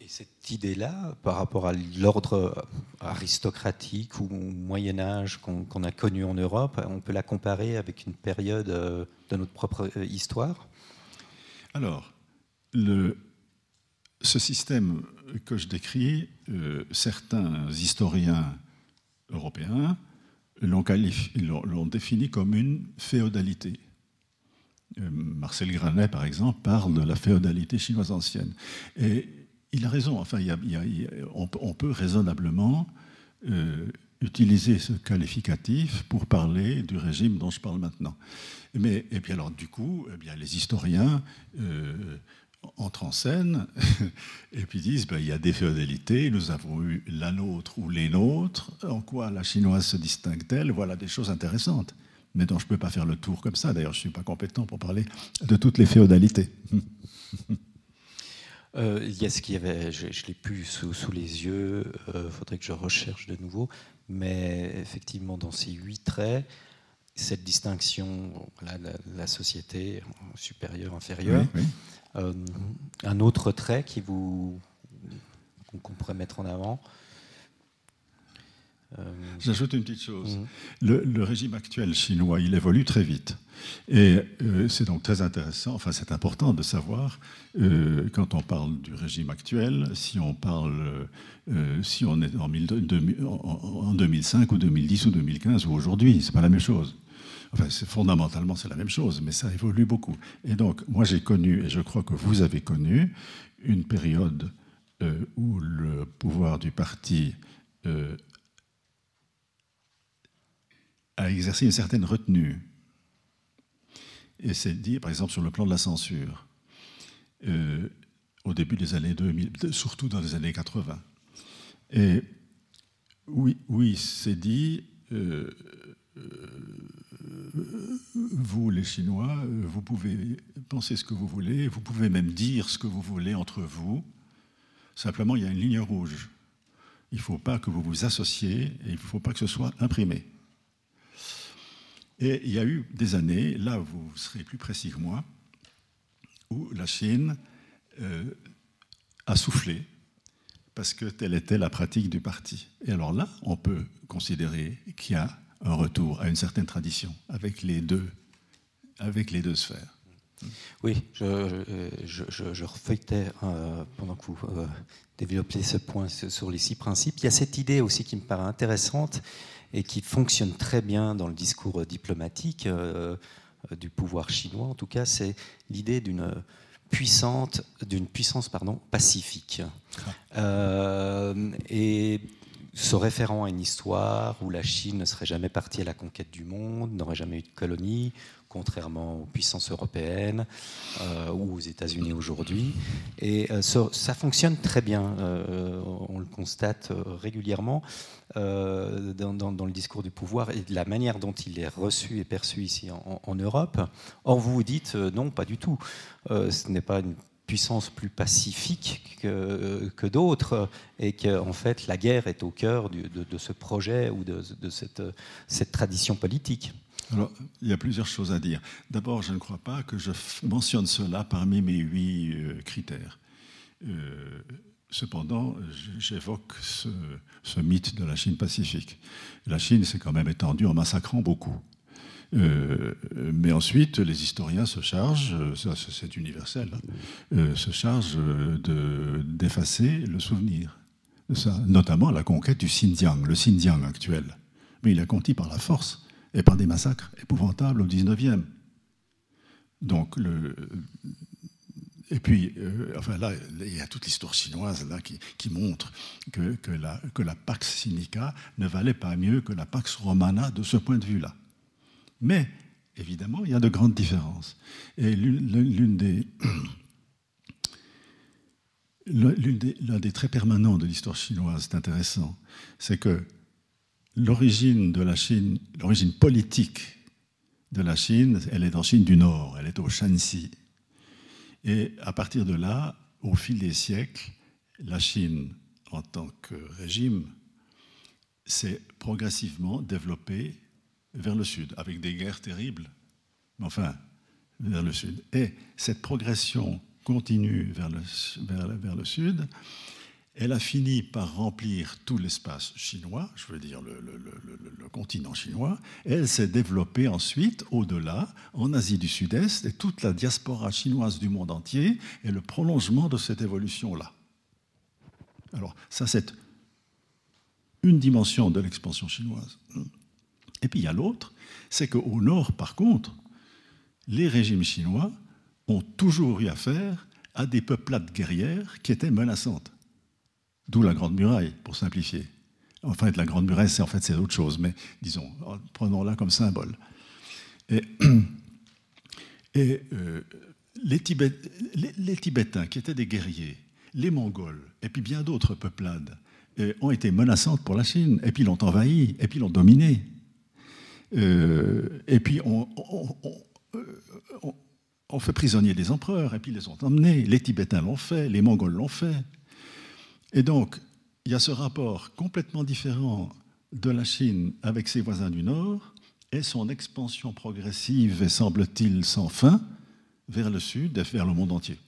Et cette idée-là, par rapport à l'ordre aristocratique ou Moyen Âge qu'on a connu en Europe, on peut la comparer avec une période euh, de notre propre euh, histoire? Alors, ce système que je décris, euh, certains historiens européens l'ont défini comme une féodalité. Marcel Granet, par exemple, parle de la féodalité chinoise ancienne. Et il a raison. Enfin, on, peut raisonnablement euh, utiliser ce qualificatif pour parler du régime dont je parle maintenant. Mais, et puis alors, du coup, eh bien, les historiens euh, entrent en scène et puis disent ben, il y a des féodalités, nous avons eu la nôtre ou les nôtres, en quoi la chinoise se distingue-t-elle? Voilà des choses intéressantes, mais dont je ne peux pas faire le tour comme ça. D'ailleurs, je ne suis pas compétent pour parler de toutes les féodalités. Euh, il y a ce qu'il y avait, je, ne l'ai plus sous, les yeux, il euh, faudrait que je recherche de nouveau, mais effectivement, dans ces huit traits, cette distinction, la, la, société supérieure, inférieure. Euh, un autre trait qui vous qu'on pourrait mettre en avant. Euh, J'ajoute une petite chose. Mhm. Le, régime actuel chinois, il évolue très vite. Et euh, c'est donc très intéressant, enfin c'est important de savoir, quand on parle du régime actuel, si on parle, si on est en, en, 2005 ou 2010 ou 2015 ou aujourd'hui, c'est pas la même chose. Enfin, fondamentalement, c'est la même chose, mais ça évolue beaucoup. Et donc, moi, j'ai connu, et je crois que vous avez connu, une période euh, où le pouvoir du parti euh, a exercé une certaine retenue. Et c'est dit, par exemple, sur le plan de la censure, euh, au début des années 2000, surtout dans les années 80. Et oui, oui c'est dit vous, les Chinois, vous pouvez penser ce que vous voulez, vous pouvez même dire ce que vous voulez entre vous. Simplement, il y a une ligne rouge. Il ne faut pas que vous vous associez et il ne faut pas que ce soit imprimé. Et il y a eu des années, là vous serez plus précis que moi, où la Chine euh, a soufflé parce que telle était la pratique du parti. Et alors là, on peut considérer qu'il y a un retour à une certaine tradition avec les deux, avec les deux sphères. Oui, je, je, je, refeuilletais euh, pendant que vous euh, développiez ce point sur les six principes. Il y a cette idée aussi qui me paraît intéressante et qui fonctionne très bien dans le discours diplomatique euh, du pouvoir chinois. En tout cas, c'est l'idée d'une puissante, d'une puissance pardon, pacifique. Ah. et se référant à une histoire où la Chine ne serait jamais partie à la conquête du monde, n'aurait jamais eu de colonie, contrairement aux puissances européennes euh, ou aux États-Unis aujourd'hui. Et euh, ça, fonctionne très bien, euh, on le constate régulièrement dans, le discours du pouvoir et de la manière dont il est reçu et perçu ici en, Europe. Or, vous vous dites non, pas du tout. ce n'est pas une puissance plus pacifique que, d'autres et que en fait la guerre est au cœur de, ce projet ou de, cette, tradition politique. Alors, il y a plusieurs choses à dire. D'abord, je ne crois pas que je mentionne cela parmi mes huit euh, critères. Euh, cependant, j'évoque ce, mythe de la Chine pacifique. La Chine s'est quand même étendue en massacrant beaucoup. Euh, mais ensuite, les historiens se chargent, c'est universel, hein, se chargent d'effacer le souvenir ça, notamment la conquête du Xinjiang, le Xinjiang actuel. Mais il a conquis par la force et par des massacres épouvantables au 19e. Donc, le, et puis, euh, enfin là, il y a toute l'histoire chinoise là, qui, montre que, que, la, que la Pax Sinica ne valait pas mieux que la Pax Romana de ce point de vue-là. Mais, évidemment, il y a de grandes différences. Et l'une des, l'un des traits permanents de l'histoire chinoise, c'est intéressant, c'est que l'origine de la Chine, l'origine politique de la Chine, elle est en Chine du Nord, elle est au Shanxi. Et à partir de là, au fil des siècles, la Chine, en tant que régime, s'est progressivement développée vers le sud, avec des guerres terribles, mais enfin, vers le sud. Et cette progression continue vers le, vers, vers le sud, elle a fini par remplir tout l'espace chinois, je veux dire le, continent chinois, elle s'est développée ensuite au-delà, en Asie du Sud-Est, et toute la diaspora chinoise du monde entier est le prolongement de cette évolution-là. Alors ça, c'est une dimension de l'expansion chinoise. Et puis il y a l'autre, c'est qu'au nord, par contre, les régimes chinois ont toujours eu affaire à des peuplades guerrières qui étaient menaçantes. D'où la Grande Muraille, pour simplifier. Enfin, la Grande Muraille, c'est en fait autre chose, mais disons, prenons-la comme symbole. Et, euh, les, Tibétains, qui étaient des guerriers, les Mongols, et puis bien d'autres peuplades, euh, ont été menaçantes pour la Chine, et puis l'ont envahi, et puis l'ont dominé. Euh, et puis on, on, fait prisonnier des empereurs, et puis ils les ont emmenés. Les Tibétains l'ont fait, les Mongols l'ont fait. Et donc, il y a ce rapport complètement différent de la Chine avec ses voisins du Nord et son expansion progressive et semble-t-il sans fin vers le Sud et vers le monde entier.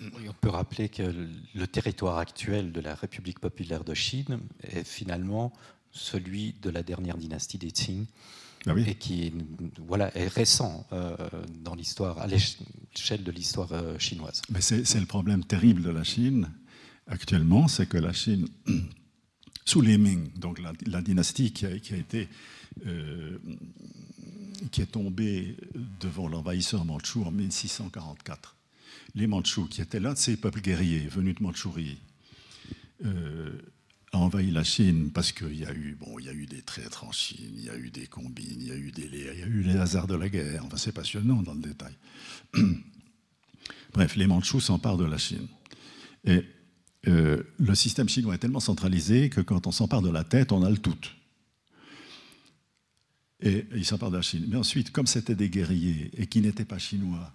on peut rappeler que le territoire actuel de la République populaire de Chine est finalement celui de la dernière dynastie des Qing. Ah et qui voilà, est récent euh, dans l'histoire, à l'échelle de l'histoire euh, chinoise. Mais c'est le problème terrible de la Chine, actuellement, c'est que la Chine, sous les Ming, donc la, dynastie qui a, été, euh, qui est tombée devant l'envahisseur mandchou en 1644, les Mandchous, qui étaient l'un de ces peuples guerriers venus de Mandchourie, euh, envahi la Chine parce qu'il y a eu, bon, y a eu des traîtres en Chine, il y a eu des combines, il y a eu des, il y a eu les hasards de la guerre. Enfin, c'est passionnant dans le détail. Bref, les Mandchous s'emparent de la Chine. Et euh, le système chinois est tellement centralisé que quand on s'empare de la tête, on a le tout. Et, il s'empare de la Chine. Mais ensuite, comme c'était des guerriers et qui n'étaient pas chinois,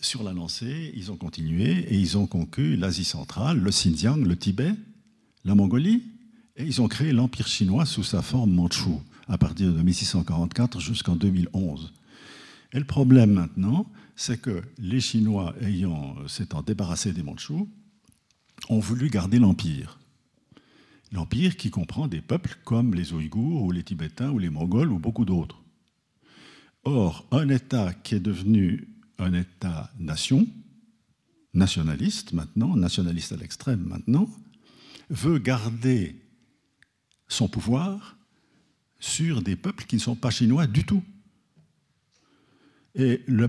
sur la lancée, ils ont continué et ils ont conquis l'Asie centrale, le Xinjiang, le Tibet, la Mongolie, et ils ont créé l'Empire chinois sous sa forme mandchoue, à partir de 1644 jusqu'en 2011. Et le problème maintenant, c'est que les Chinois, ayant s'étant débarrassés des Mandchous, ont voulu garder l'Empire. L'Empire qui comprend des peuples comme les Ouïghours ou les Tibétains ou les Mongols ou beaucoup d'autres. Or, un État qui est devenu un État-nation, nationaliste maintenant, nationaliste à l'extrême maintenant, veut garder son pouvoir sur des peuples qui ne sont pas chinois du tout. Et le,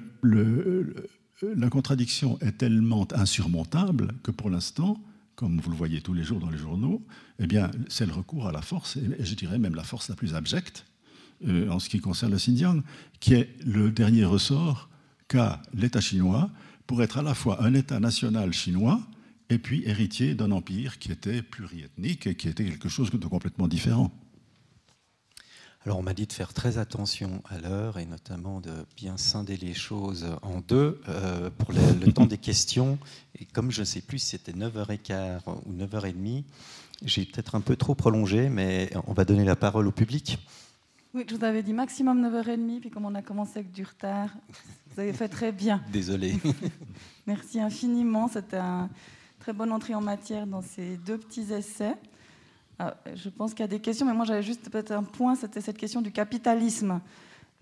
la contradiction est tellement insurmontable que pour l'instant, comme vous le voyez tous les jours dans les journaux, eh bien, c'est le recours à la force, et je dirais même la force la plus abjecte euh, en ce qui concerne le Xinjiang, qui est le dernier ressort qu'a l'État chinois pour être à la fois un État national chinois et puis héritier d'un empire qui était pluriethnique et qui était quelque chose de complètement différent. Alors on m'a dit de faire très attention à l'heure et notamment de bien scinder les choses en deux euh, pour le, temps des questions. Et comme je ne sais plus si c'était 9h15 ou 9h30, j'ai peut-être un peu trop prolongé, mais on va donner la parole au public. Oui, je vous avais dit maximum 9h30, puis comme on a commencé avec du retard, vous avez fait très bien. Désolé. Merci infiniment, c'était une très bonne entrée en matière dans ces deux petits essais. Ah, je pense qu'il y a des questions, mais moi j'avais juste peut-être un point, c'était cette question du capitalisme.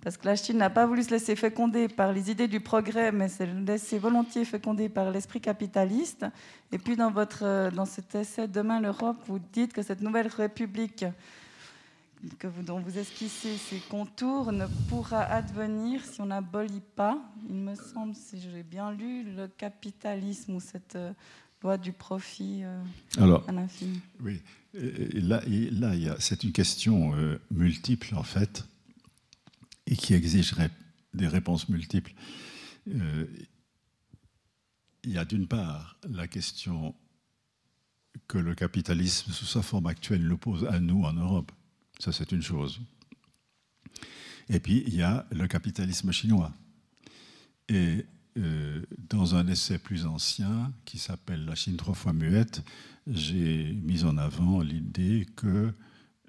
Parce que la Chine n'a pas voulu se laisser féconder par les idées du progrès, mais s'est laissé volontiers féconder par l'esprit capitaliste. Et puis dans, votre, euh, dans cet essai Demain l'Europe, vous dites que cette nouvelle république que vous, dont vous esquissez ces contours ne pourra advenir si on n'abolit pas, il me semble, si j'ai bien lu, le capitalisme ou cette euh, loi du profit euh, Alors, Oui, là, c'est une question euh, multiple, en fait, et qui exigerait des réponses multiples. Euh, il y a d'une part la question que le capitalisme, sous sa forme actuelle, nous pose à nous en Europe. Ça, c'est une chose. Et puis, il y a le capitalisme chinois. Euh, dans un essai plus ancien qui s'appelle La Chine trois fois muette, j'ai mis en avant l'idée que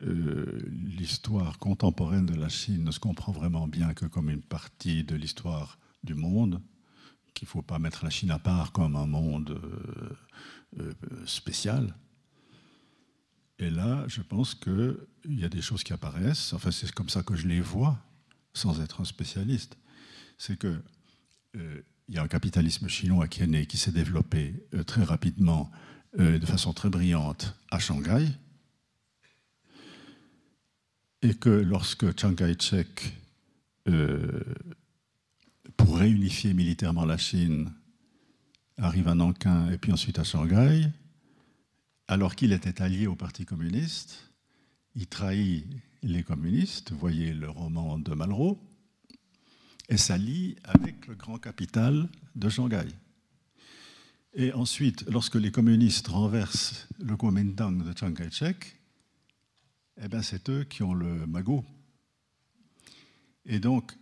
euh, l'histoire contemporaine de la Chine ne se comprend vraiment bien que comme une partie de l'histoire du monde, qu'il ne faut pas mettre la Chine à part comme un monde euh, spécial, et là, je pense qu'il y a des choses qui apparaissent, enfin c'est comme ça que je les vois, sans être un spécialiste, c'est que il y a un capitalisme chinois qui est né, qui s'est développé euh, très rapidement, euh, de façon très brillante, à Shanghai, et que lorsque Chiang Kai-shek, pour réunifier militairement la Chine, arrive à Nankin et puis ensuite à Shanghai, alors qu'il était allié au Parti communiste, il trahit les communistes, voyez le roman de Malraux, et s'allie avec le grand capital de Shanghai. Et ensuite, lorsque les communistes renversent le Kuomintang de Chiang Kai-shek, eh ben c'est eux qui ont le magot. Et donc,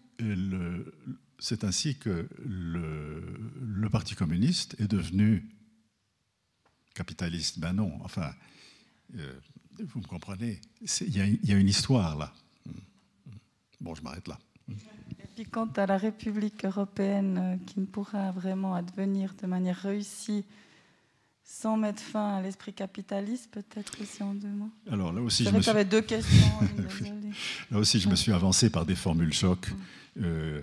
c'est ainsi que le, Parti communiste est devenu capitaliste. Ben non, enfin, euh, vous me comprenez, il y, a une histoire là. Bon, je m'arrête là. Et puis quant à la République européenne euh, qui ne pourra vraiment advenir de manière réussie sans mettre fin à l'esprit capitaliste, peut-être aussi en deux mots? Alors là aussi, je me suis... deux questions. là aussi, je me suis avancé par des formules choc euh,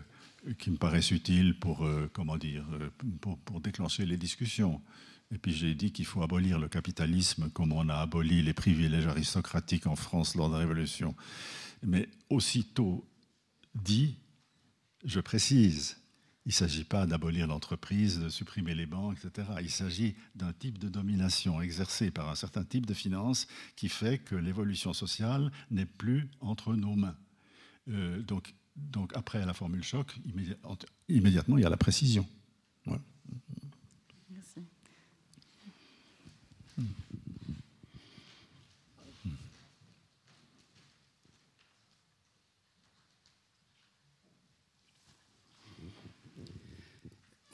qui me paraissent utiles pour, euh, comment dire, pour, pour, déclencher les discussions. Et puis j'ai dit qu'il faut abolir le capitalisme comme on a aboli les privilèges aristocratiques en France lors de la Révolution. Mais aussitôt dit, je précise, il ne s'agit pas d'abolir l'entreprise, de supprimer les banques, etc. Il s'agit d'un type de domination exercée par un certain type de finance qui fait que l'évolution sociale n'est plus entre nos mains. Euh, donc, donc, après la formule choc, immédiatement, il y a la précision. Merci.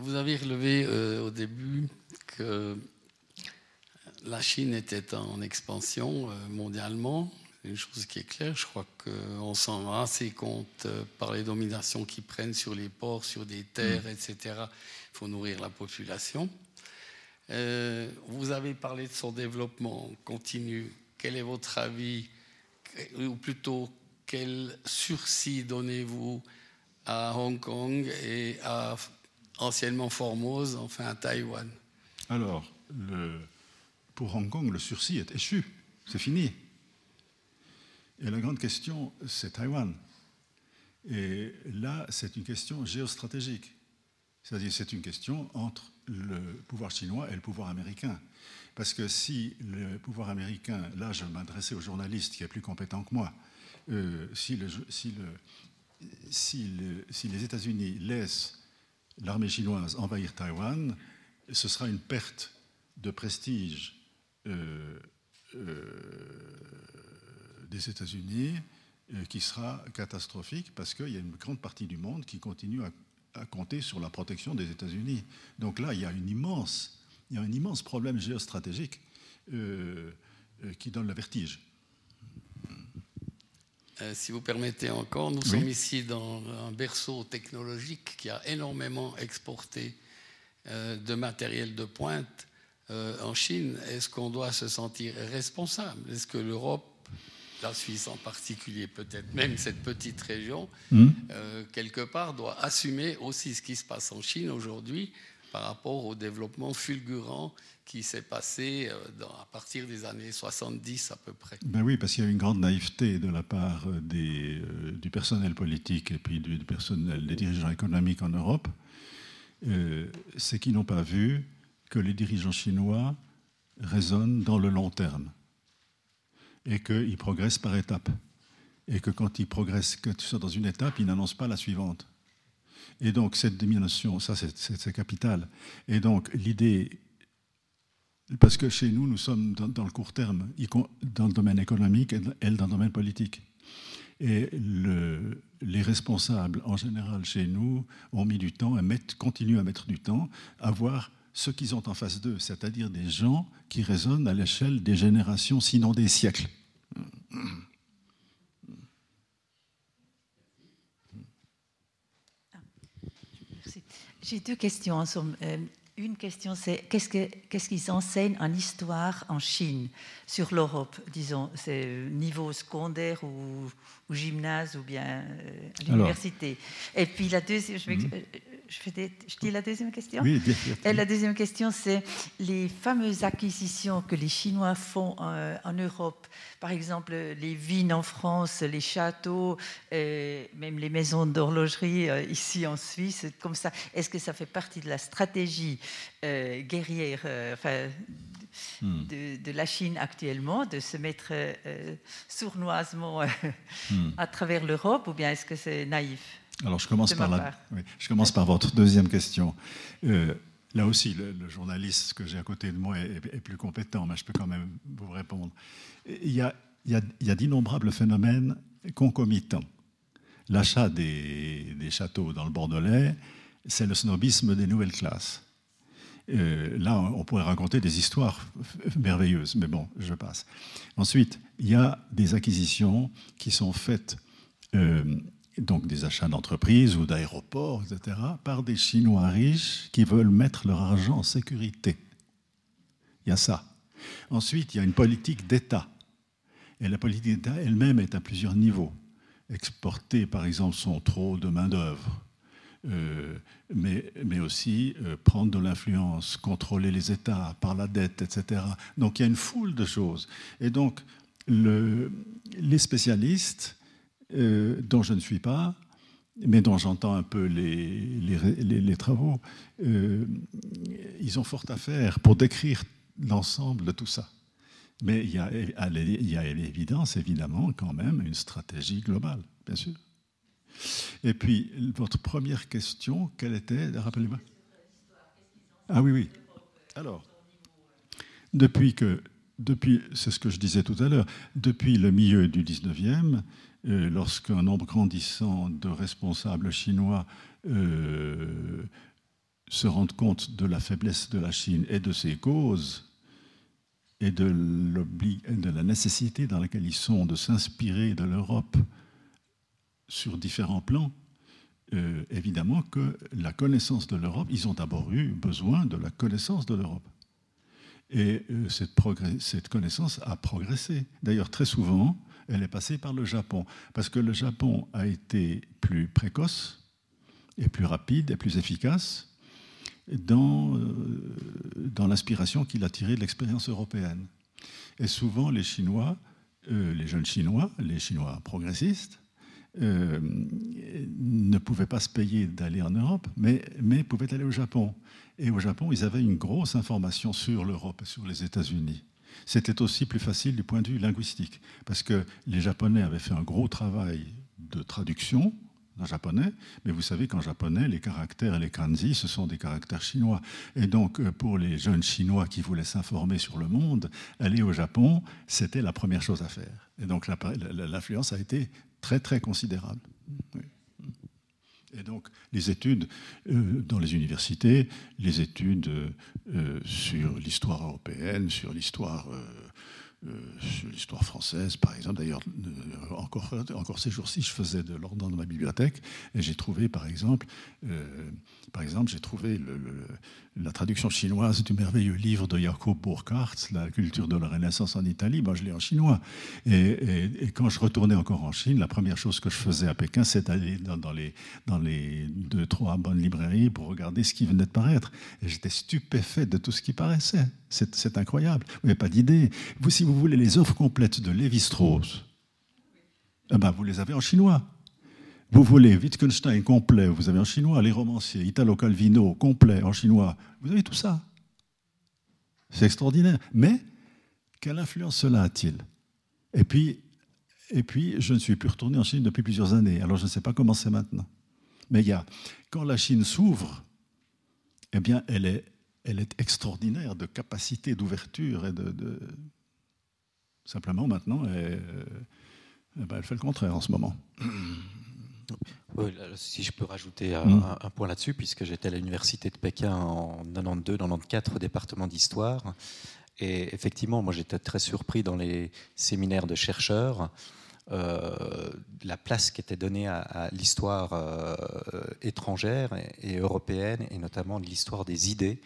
Vous avez relevé euh, au début que la Chine était en expansion euh, mondialement. Une chose qui est claire, je crois qu'on s'en rend assez compte euh, par les dominations qui prennent sur les ports, sur des terres, etc. Il faut nourrir la population. vous avez parlé de son développement continu. Quel est votre avis, ou plutôt quel sursis donnez-vous à Hong Kong et à anciennement Formose, enfin à Taïwan. Alors, pour Hong Kong, le sursis est échu, c'est fini. Et la grande question, c'est Taïwan. Et là, c'est une question géostratégique. C'est-à-dire, c'est une question entre le pouvoir chinois et le pouvoir américain. Parce que si le pouvoir américain, là je m'adressais au journaliste qui est plus compétent que moi, euh, si, les États-Unis laissent l'armée chinoise envahir Taïwan, ce sera une perte de prestige euh, euh, des États-Unis euh, qui sera catastrophique parce qu'il y a une grande partie du monde qui continue à, compter sur la protection des États-Unis. Donc là, il y a, il y a un immense problème géostratégique qui donne le vertige. Euh, si vous permettez encore, nous sommes ici dans un berceau technologique qui a énormément exporté euh, de matériel de pointe euh, en Chine. Est-ce qu'on doit se sentir responsable? Est-ce que l'Europe, la Suisse en particulier, peut-être même cette petite région, hmm. quelque part, doit assumer aussi ce qui se passe en Chine aujourd'hui par rapport au développement fulgurant qui s'est passé euh, à partir des années 70 à peu près. Ben oui, parce qu'il y a une grande naïveté de la part euh, euh, du personnel politique et puis du, personnel, des dirigeants économiques en Europe, c'est qu'ils n'ont pas vu que les dirigeants chinois raisonnent dans le long terme et qu'ils progressent par étapes. Et que quand ils progressent, que tu sois dans une étape, ils n'annoncent pas la suivante. Et donc cette diminution, ça c'est capital. Et donc l'idée parce que chez nous, nous sommes dans, le court terme, dans le domaine économique et dans le domaine politique. Et le, les responsables, en général, chez nous, ont mis du temps, et continuent à mettre du temps, à voir ce qu'ils ont en face d'eux, c'est-à-dire des gens qui raisonnent à l'échelle des générations, sinon des siècles. J'ai deux questions en somme. Euh, Une question, c'est qu'est-ce qu'ils enseignent en histoire en Chine sur l'Europe, disons, c'est niveau secondaire ou, gymnase ou bien euh, à l'université? Et puis la deuxième, je. Je, dis la deuxième question. Oui, Et la deuxième question, c'est les fameuses acquisitions que les Chinois font euh, en Europe, par exemple les vignes en France, les châteaux, même les maisons d'horlogerie euh, ici en Suisse, comme ça. Est-ce que ça fait partie de la stratégie euh, guerrière enfin, hmm. de, la Chine actuellement, de se mettre sournoisement hmm. à travers l'Europe, ou bien est-ce que c'est naïf? Alors, je commence, par, la, je commence par votre deuxième question. Là aussi, le, journaliste que j'ai à côté de moi est, plus compétent, mais je peux quand même vous répondre. Il y a, il d'innombrables phénomènes concomitants. L'achat des, châteaux dans le Bordelais, c'est le snobisme des nouvelles classes. Euh, là, on pourrait raconter des histoires merveilleuses, mais bon, je passe. Ensuite, il y a des acquisitions qui sont faites euh, donc des achats d'entreprises ou d'aéroports, etc., par des Chinois riches qui veulent mettre leur argent en sécurité. Il y a ça. Ensuite, il y a une politique d'État. Et la politique d'État elle-même est à plusieurs niveaux. Exporter, par exemple, son trop de main-d'œuvre, euh, mais, mais, aussi euh, prendre de l'influence, contrôler les États par la dette, etc. Donc il y a une foule de choses. Et donc, le, les spécialistes euh, dont je ne suis pas, mais dont j'entends un peu les, travaux, euh, ils ont fort à faire pour décrire l'ensemble de tout ça. Mais il y, a, il l'évidence, évidemment, quand même, une stratégie globale, bien sûr. Et puis, votre première question, quelle était Rappelez-moi. Ah oui, oui. Alors, depuis que, depuis, c'est ce que je disais tout à l'heure, depuis le milieu du 19e, lorsqu'un nombre grandissant de responsables chinois euh, se rendent compte de la faiblesse de la Chine et de ses causes, et de, la nécessité dans laquelle ils sont de s'inspirer de l'Europe sur différents plans, euh, évidemment que la connaissance de l'Europe, ils ont d'abord eu besoin de la connaissance de l'Europe. Et euh, cette, connaissance a progressé. D'ailleurs, très souvent, elle est passée par le Japon, parce que le Japon a été plus précoce et plus rapide et plus efficace dans, euh, dans l'inspiration qu'il a tirée de l'expérience européenne. Et souvent, les Chinois, euh, les jeunes Chinois, les Chinois progressistes, euh, ne pouvaient pas se payer d'aller en Europe, mais, mais pouvaient aller au Japon. Et au Japon, ils avaient une grosse information sur l'Europe et sur les États-Unis. C'était aussi plus facile du point de vue linguistique, parce que les Japonais avaient fait un gros travail de traduction en japonais, mais vous savez qu'en japonais, les caractères et les kanji, ce sont des caractères chinois. Et donc, euh, pour les jeunes Chinois qui voulaient s'informer sur le monde, aller au Japon, c'était la première chose à faire. Et donc, l'influence a été très, très considérable. Et donc, les études euh, dans les universités, les études euh, sur l'histoire européenne, sur l'histoire euh, sur l'histoire française, par exemple. D'ailleurs, encore, ces jours-ci, je faisais de l'ordre dans ma bibliothèque et j'ai trouvé, par exemple, par exemple, j'ai trouvé le, la traduction chinoise du merveilleux livre de Jacob Burckhardt, La culture de la Renaissance en Italie, moi je l'ai en chinois. Et, quand je retournais encore en Chine, la première chose que je faisais à Pékin, c'est d'aller dans, les, dans les deux, trois bonnes librairies pour regarder ce qui venait de paraître. Et j'étais stupéfait de tout ce qui paraissait. C'est incroyable. Vous n'avez pas d'idée. Vous, si vous voulez les offres complètes de Lévi-Strauss, eh ben, vous les avez en chinois. Vous voulez Wittgenstein complet, vous avez en chinois, les romanciers, Italo Calvino complet en chinois, vous avez tout ça. C'est extraordinaire. Mais quelle influence cela a-t-il? Et puis, et puis, je ne suis plus retourné en Chine depuis plusieurs années, alors je ne sais pas comment c'est maintenant. Mais il y a, quand la Chine s'ouvre, eh bien, elle est, elle est extraordinaire de capacité d'ouverture et de, Simplement, maintenant, elle, eh ben, elle fait le contraire en ce moment. si je peux rajouter mm. un, point là-dessus, puisque j'étais à l'université de Pékin en 92-94 au département d'histoire. Et effectivement, moi j'étais très surpris dans les séminaires de chercheurs la place qui était donnée à, l'histoire étrangère et, européenne, et notamment l'histoire des idées,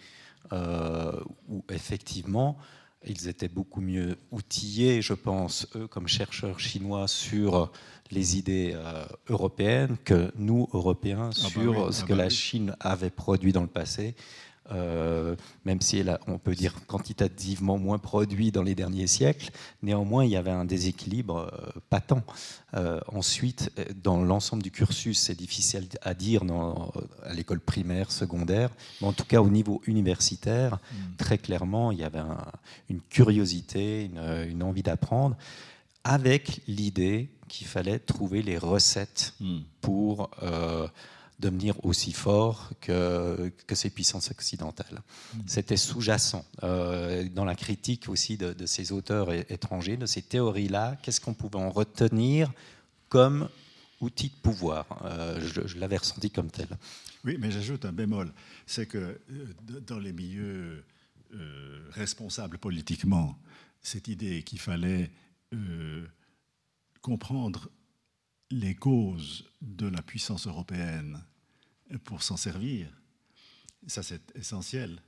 où effectivement, ils étaient beaucoup mieux outillés, je pense, eux, comme chercheurs chinois, sur les idées euh, européennes que nous, Européens, ah bah sur ce ah que bah la Chine avait produit dans le passé. Euh, même si elle on peut dire quantitativement moins produit dans les derniers siècles, néanmoins il y avait un déséquilibre euh, patent. Euh, ensuite, dans l'ensemble du cursus, c'est difficile à dire dans, à l'école primaire, secondaire, mais en tout cas au niveau universitaire, hmm. très clairement, il y avait une curiosité, une, une envie d'apprendre, avec l'idée qu'il fallait trouver les recettes hmm. pour devenir aussi fort que, que ces puissances occidentales. Mm. C'était sous-jacent euh, dans la critique aussi de, ces auteurs étrangers, de ces théories-là. Qu'est-ce qu'on pouvait en retenir comme outil de pouvoir? Euh, Je, l'avais ressenti comme tel. Oui, mais j'ajoute un bémol. C'est que euh, dans les milieux responsables politiquement, cette idée qu'il fallait comprendre les causes de la puissance européenne pour s'en servir. Ça, c'est essentiel.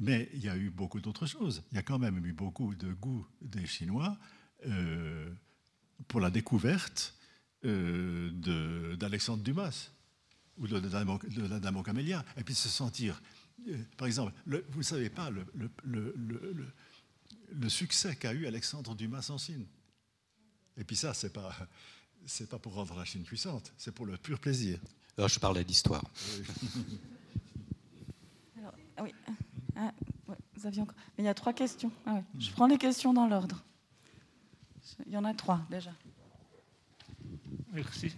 Mais il y a eu beaucoup d'autres choses. Il y a quand même eu beaucoup de goût des Chinois euh, pour la découverte euh, d'Alexandre Dumas ou de, la Dame Camélia. Et puis se sentir, euh, par exemple, vous ne savez pas le succès qu'a eu Alexandre Dumas en Chine. Et puis ça, ce n'est pas, pas pour rendre la Chine puissante, c'est pour le pur plaisir. Alors, je parlais d'histoire. Ah oui. Ah, vous aviez encore... Mais il y a trois questions. Ah je prends les questions dans l'ordre. Il y en a trois déjà. Merci.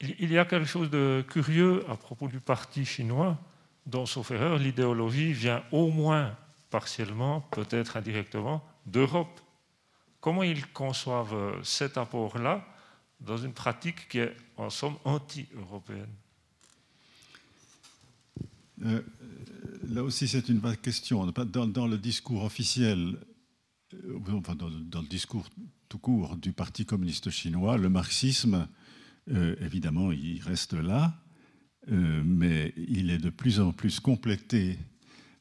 Il y a quelque chose de curieux à propos du parti chinois, dont, sauf erreur, l'idéologie vient au moins partiellement, peut-être indirectement, d'Europe. Comment ils conçoivent cet apport-là dans une pratique qui est en somme anti-européenne euh, Là aussi, c'est une vague question. Dans, le discours officiel, euh, dans, le discours tout court du Parti communiste chinois, le marxisme, euh, évidemment, il reste là, mais il est de plus en plus complété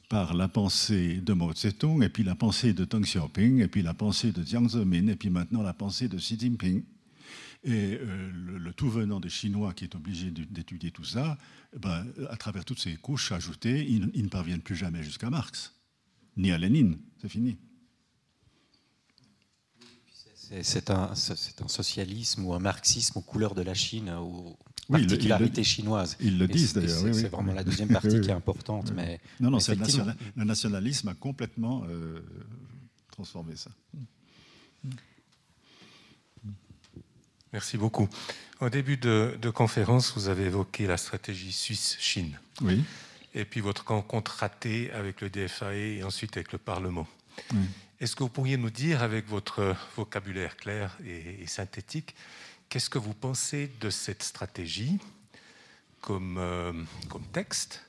par la pensée de Mao Zedong, et puis la pensée de Deng Xiaoping, et puis la pensée de Jiang Zemin, et puis maintenant la pensée de Xi Jinping. Et euh, le, tout venant des Chinois qui est obligé d'étudier tout ça, eh ben, à travers toutes ces couches ajoutées, ils, ne parviennent plus jamais jusqu'à Marx, ni à Lénine. C'est fini. C'est un, un, socialisme ou un marxisme aux couleurs de la Chine, aux particularités chinoises. Ils le disent d'ailleurs. c'est vraiment la deuxième partie qui est importante. Mais non, non, c'est le, nationalisme a complètement euh, transformé ça. Merci beaucoup. Au début de, conférence, vous avez évoqué la stratégie Suisse-Chine. Oui. Et puis votre rencontre ratée avec le DFAE et ensuite avec le Parlement. Est-ce que vous pourriez nous dire, avec votre vocabulaire clair et, synthétique, qu'est-ce que vous pensez de cette stratégie comme, euh, comme texte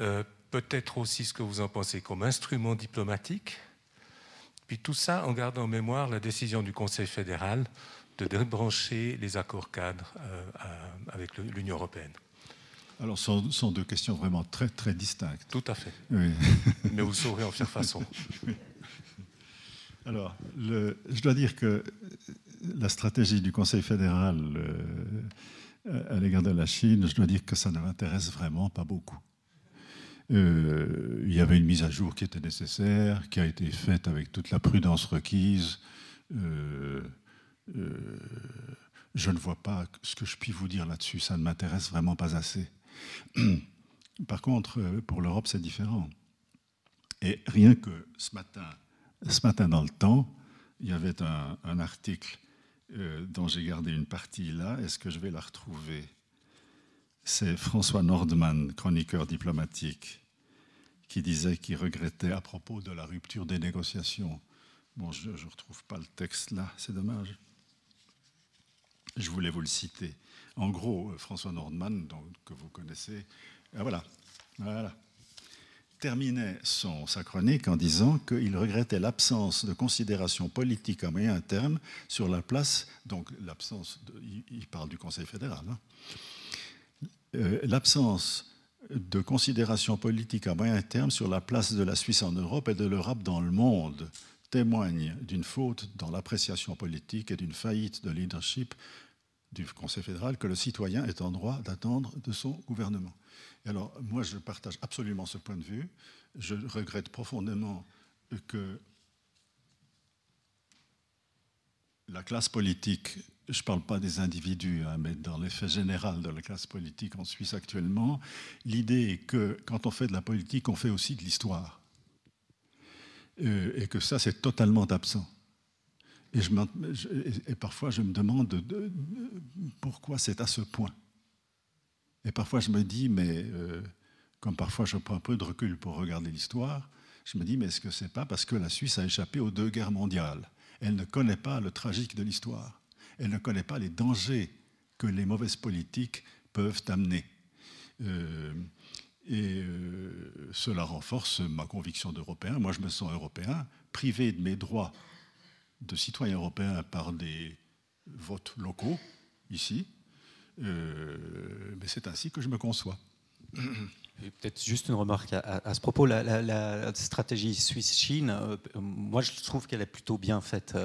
euh, Peut-être aussi ce que vous en pensez comme instrument diplomatique Puis tout ça en gardant en mémoire la décision du Conseil fédéral de débrancher les accords cadres euh, avec l'Union européenne. Alors, ce sont, deux questions vraiment très, très distinctes. Tout à fait. Oui. Mais vous saurez en faire façon. Alors, le, je dois dire que la stratégie du Conseil fédéral euh, à l'égard de la Chine, je dois dire que ça ne m'intéresse vraiment pas beaucoup. Euh, il y avait une mise à jour qui était nécessaire, qui a été faite avec toute la prudence requise. Euh, je ne vois pas ce que je puis vous dire là-dessus. Ça ne m'intéresse vraiment pas assez. Par contre, euh, pour l'Europe, c'est différent. Et rien que ce matin, ce matin dans le temps, il y avait un, article euh, dont j'ai gardé une partie là. Est-ce que je vais la retrouver? C'est François Nordman, chroniqueur diplomatique, qui disait qu'il regrettait à propos de la rupture des négociations. Bon, je ne retrouve pas le texte là, c'est dommage. Je voulais vous le citer. En gros, euh, François Nordman, que vous connaissez, ah, voilà, voilà. terminait son, sa chronique en disant qu'il regrettait l'absence de considération politique à moyen terme sur la place, donc l'absence, il, parle du Conseil fédéral, hein. euh, l'absence de considération politique à moyen terme sur la place de la Suisse en Europe et de l'Europe dans le monde témoigne d'une faute dans l'appréciation politique et d'une faillite de leadership du Conseil fédéral que le citoyen est en droit d'attendre de son gouvernement. alors, moi, je partage absolument ce point de vue. Je regrette profondément que la classe politique, je ne parle pas des individus, hein, mais dans l'effet général de la classe politique en Suisse actuellement, l'idée est que quand on fait de la politique, on fait aussi de l'histoire. Euh, et que ça, c'est totalement absent. Et, parfois, je me demande de, pourquoi c'est à ce point. Et parfois, je me dis, mais euh, comme parfois je prends un peu de recul pour regarder l'histoire, je me dis, mais est-ce que c'est pas parce que la Suisse a échappé aux deux guerres mondiales? Elle ne connaît pas le tragique de l'histoire. Elle ne connaît pas les dangers que les mauvaises politiques peuvent amener. Euh, et euh, cela renforce ma conviction d'Européen. Moi, je me sens européen, privé de mes droits de citoyen européen par des votes locaux, ici. Euh, mais c'est ainsi que je me conçois. Peut-être juste une remarque à, ce propos. La, stratégie Suisse-Chine, euh, moi je trouve qu'elle est plutôt bien faite,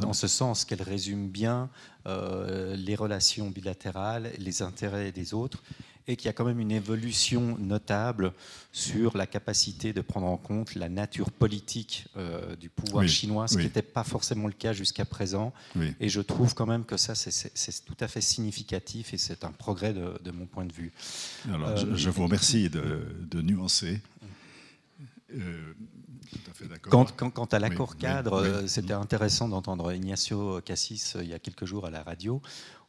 dans ce sens qu'elle résume bien les relations bilatérales, les intérêts des autres, et qu'il y a quand même une évolution notable sur la capacité de prendre en compte la nature politique euh, du pouvoir chinois, ce qui n'était pas forcément le cas jusqu'à présent. Et je trouve quand même que ça, c'est tout à fait significatif et c'est un progrès de, mon point de vue. Alors, je, vous remercie de, nuancer. Euh, quant, à l'accord cadre, euh, c'était intéressant d'entendre Ignacio Cassis il y a quelques jours à la radio,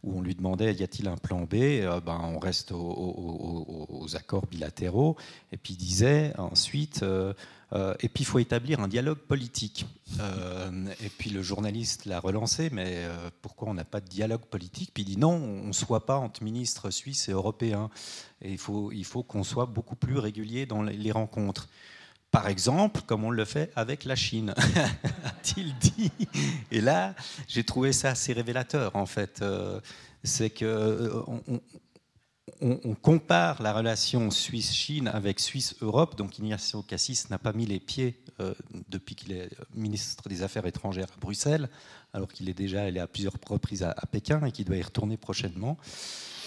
où on lui demandait y a-t-il un plan B? Euh, ben, On reste aux, accords bilatéraux. Et puis il disait ensuite euh, euh, et puis il faut établir un dialogue politique. et puis le journaliste l'a relancé mais pourquoi on n'a pas de dialogue politique? Puis il dit non, on ne soit pas entre ministres suisses et européens. Et il faut, il faut qu'on soit beaucoup plus régulier dans les rencontres. Par exemple, comme on le fait avec la Chine, a-t-il dit. Et là, j'ai trouvé ça assez révélateur, en fait. Euh, c'est que euh, compare la relation Suisse-Chine avec Suisse-Europe. Donc Ignacio Cassis n'a pas mis les pieds euh, depuis qu'il est ministre des Affaires étrangères à Bruxelles, alors qu'il est déjà allé à plusieurs reprises à Pékin et qu'il doit y retourner prochainement.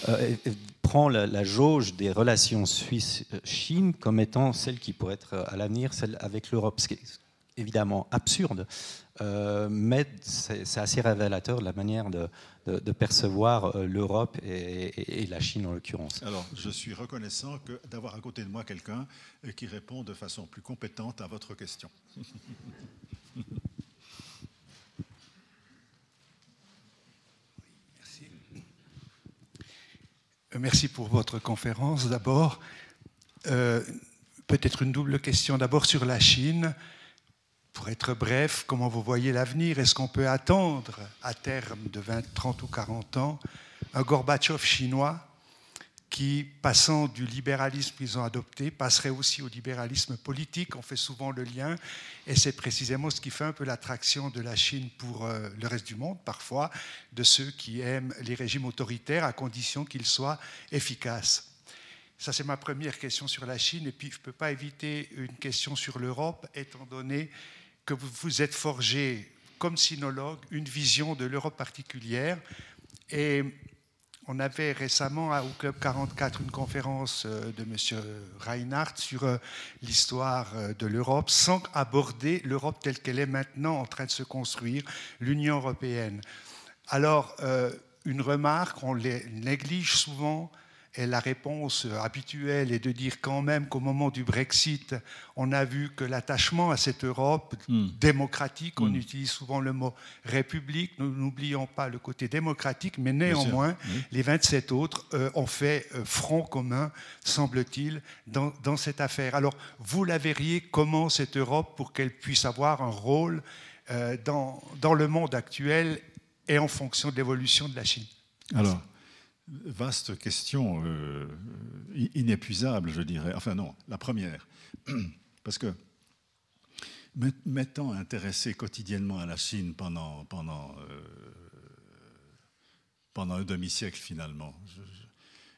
Euh, prend la, jauge des relations Suisse-Chine comme étant celle qui pourrait être à l'avenir, celle avec l'Europe, ce qui est évidemment absurde, euh, mais c'est assez révélateur de la manière de, percevoir euh, l'Europe et, la Chine en l'occurrence. Alors, je suis reconnaissant d'avoir à côté de moi quelqu'un qui répond de façon plus compétente à votre question. merci pour votre conférence. D'abord, euh, peut-être une double question. D'abord sur la Chine. Pour être bref, comment vous voyez l'avenir? Est-ce qu'on peut attendre à terme de 20, 30 ou 40 ans un Gorbatchev chinois qui, passant du libéralisme qu'ils ont adopté, passerait aussi au libéralisme politique. On fait souvent le lien, et c'est précisément ce qui fait un peu l'attraction de la Chine pour euh, le reste du monde, parfois, de ceux qui aiment les régimes autoritaires, à condition qu'ils soient efficaces. Ça, c'est ma première question sur la Chine, et puis je ne peux pas éviter une question sur l'Europe, étant donné que vous vous êtes forgé, comme sinologue, une vision de l'Europe particulière. Et on avait récemment au Club 44 une conférence euh, de M. Reinhardt sur euh, l'histoire euh, de l'Europe sans aborder l'Europe telle qu'elle est maintenant en train de se construire, l'Union européenne. Alors, une remarque, on les néglige souvent, et la réponse habituelle est de dire quand même qu'au moment du Brexit, on a vu que l'attachement à cette Europe hmm. démocratique, on hmm. utilise souvent le mot république, nous n'oublions pas le côté démocratique, mais néanmoins, les 27 autres euh, ont fait euh, front commun, semble-t-il, dans, dans, cette affaire. Alors, vous la verriez comment cette Europe pour qu'elle puisse avoir un rôle euh, dans, dans le monde actuel et en fonction de l'évolution de la Chine? Alors, Vaste question, euh, inépuisable, je dirais. Enfin non, la première. Parce que m'étant intéressé quotidiennement à la Chine pendant, euh, un demi-siècle finalement,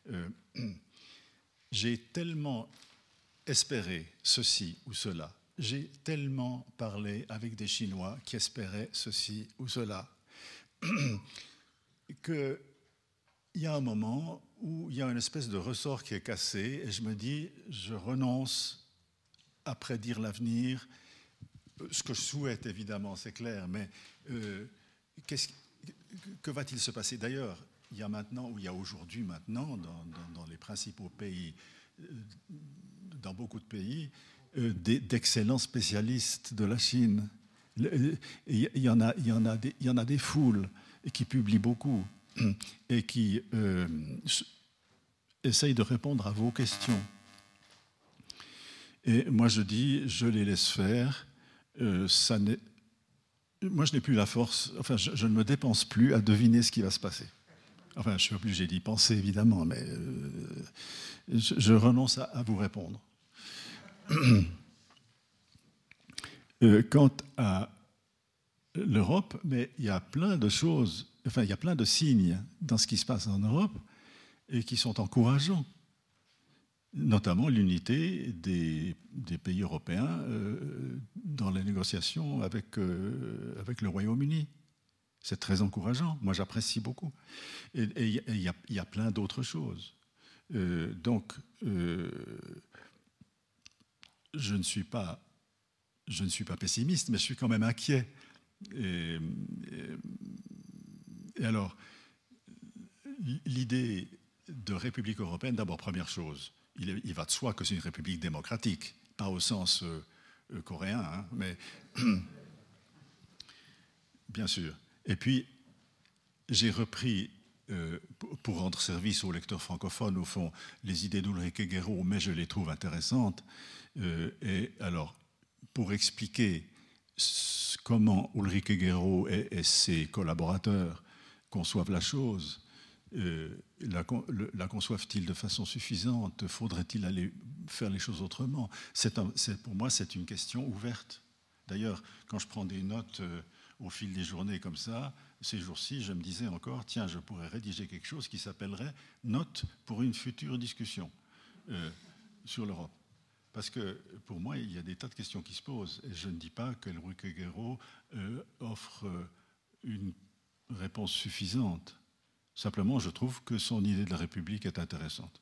euh, j'ai tellement espéré ceci ou cela, j'ai tellement parlé avec des Chinois qui espéraient ceci ou cela, qu'il y a un moment où il y a une espèce de ressort qui est cassé et je me dis, je renonce à prédire l'avenir. Ce que je souhaite, évidemment, c'est clair, mais euh, que va-t-il se passer? D'ailleurs, il y a maintenant, ou il y a aujourd'hui maintenant, dans, les principaux pays, euh, dans beaucoup de pays, euh, d'excellents spécialistes de la Chine. Il y, en a, il, y en a il y en a des foules qui publient beaucoup et qui euh, essayent de répondre à vos questions. Et moi, je dis, je les laisse faire. Euh, ça moi, je n'ai plus la force, enfin, je, ne me dépense plus à deviner ce qui va se passer. Enfin, je suis obligé d'y penser, évidemment, mais euh, je, renonce à, vous répondre. quant à l'Europe, mais il y a plein de choses, enfin, il y a plein de signes dans ce qui se passe en Europe et qui sont encourageants, notamment l'unité des, pays européens euh, dans les négociations avec, euh, avec le Royaume-Uni. C'est très encourageant. Moi, j'apprécie beaucoup. Et il y, a plein d'autres choses. Euh, donc, je ne suis pas pessimiste, mais je suis quand même inquiet et, alors, l'idée de République européenne, d'abord, première chose, il, va de soi que c'est une République démocratique, pas au sens euh, euh, coréen, hein, mais bien sûr. Et puis, j'ai repris, euh, pour rendre service aux lecteurs francophones, au fond, les idées d'Ulrike Guerreau, mais je les trouve intéressantes. et alors, pour expliquer comment Ulrike Guerreau et, ses collaborateurs conçoivent la chose. Euh, la, conçoivent-ils de façon suffisante? Faudrait-il aller faire les choses autrement? Pour moi, c'est une question ouverte. D'ailleurs, quand je prends des notes euh, au fil des journées comme ça, ces jours-ci, je me disais encore, tiens, je pourrais rédiger quelque chose qui s'appellerait Notes pour une future discussion euh, sur l'Europe. Parce que pour moi, il y a des tas de questions qui se posent. Et je ne dis pas que Enrique Guerrero offre une réponse suffisante. Simplement, je trouve que son idée de la République est intéressante.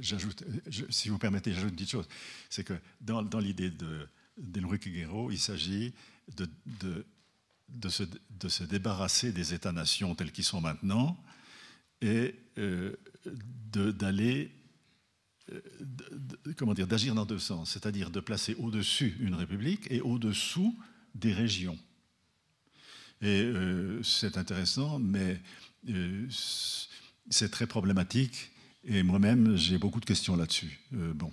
j'ajoute, si vous permettez, j'ajoute une petite chose. C'est que dans, l'idée d'Enrique Guerrero, il s'agit de, de, se, de, se, débarrasser des États-nations tels qu'ils sont maintenant et euh, d'aller comment dire, d'agir dans deux sens, c'est-à-dire de placer au-dessus une république et au-dessous des régions. Et euh, c'est intéressant, mais c'est très problématique. Et moi-même, j'ai beaucoup de questions là-dessus. bon.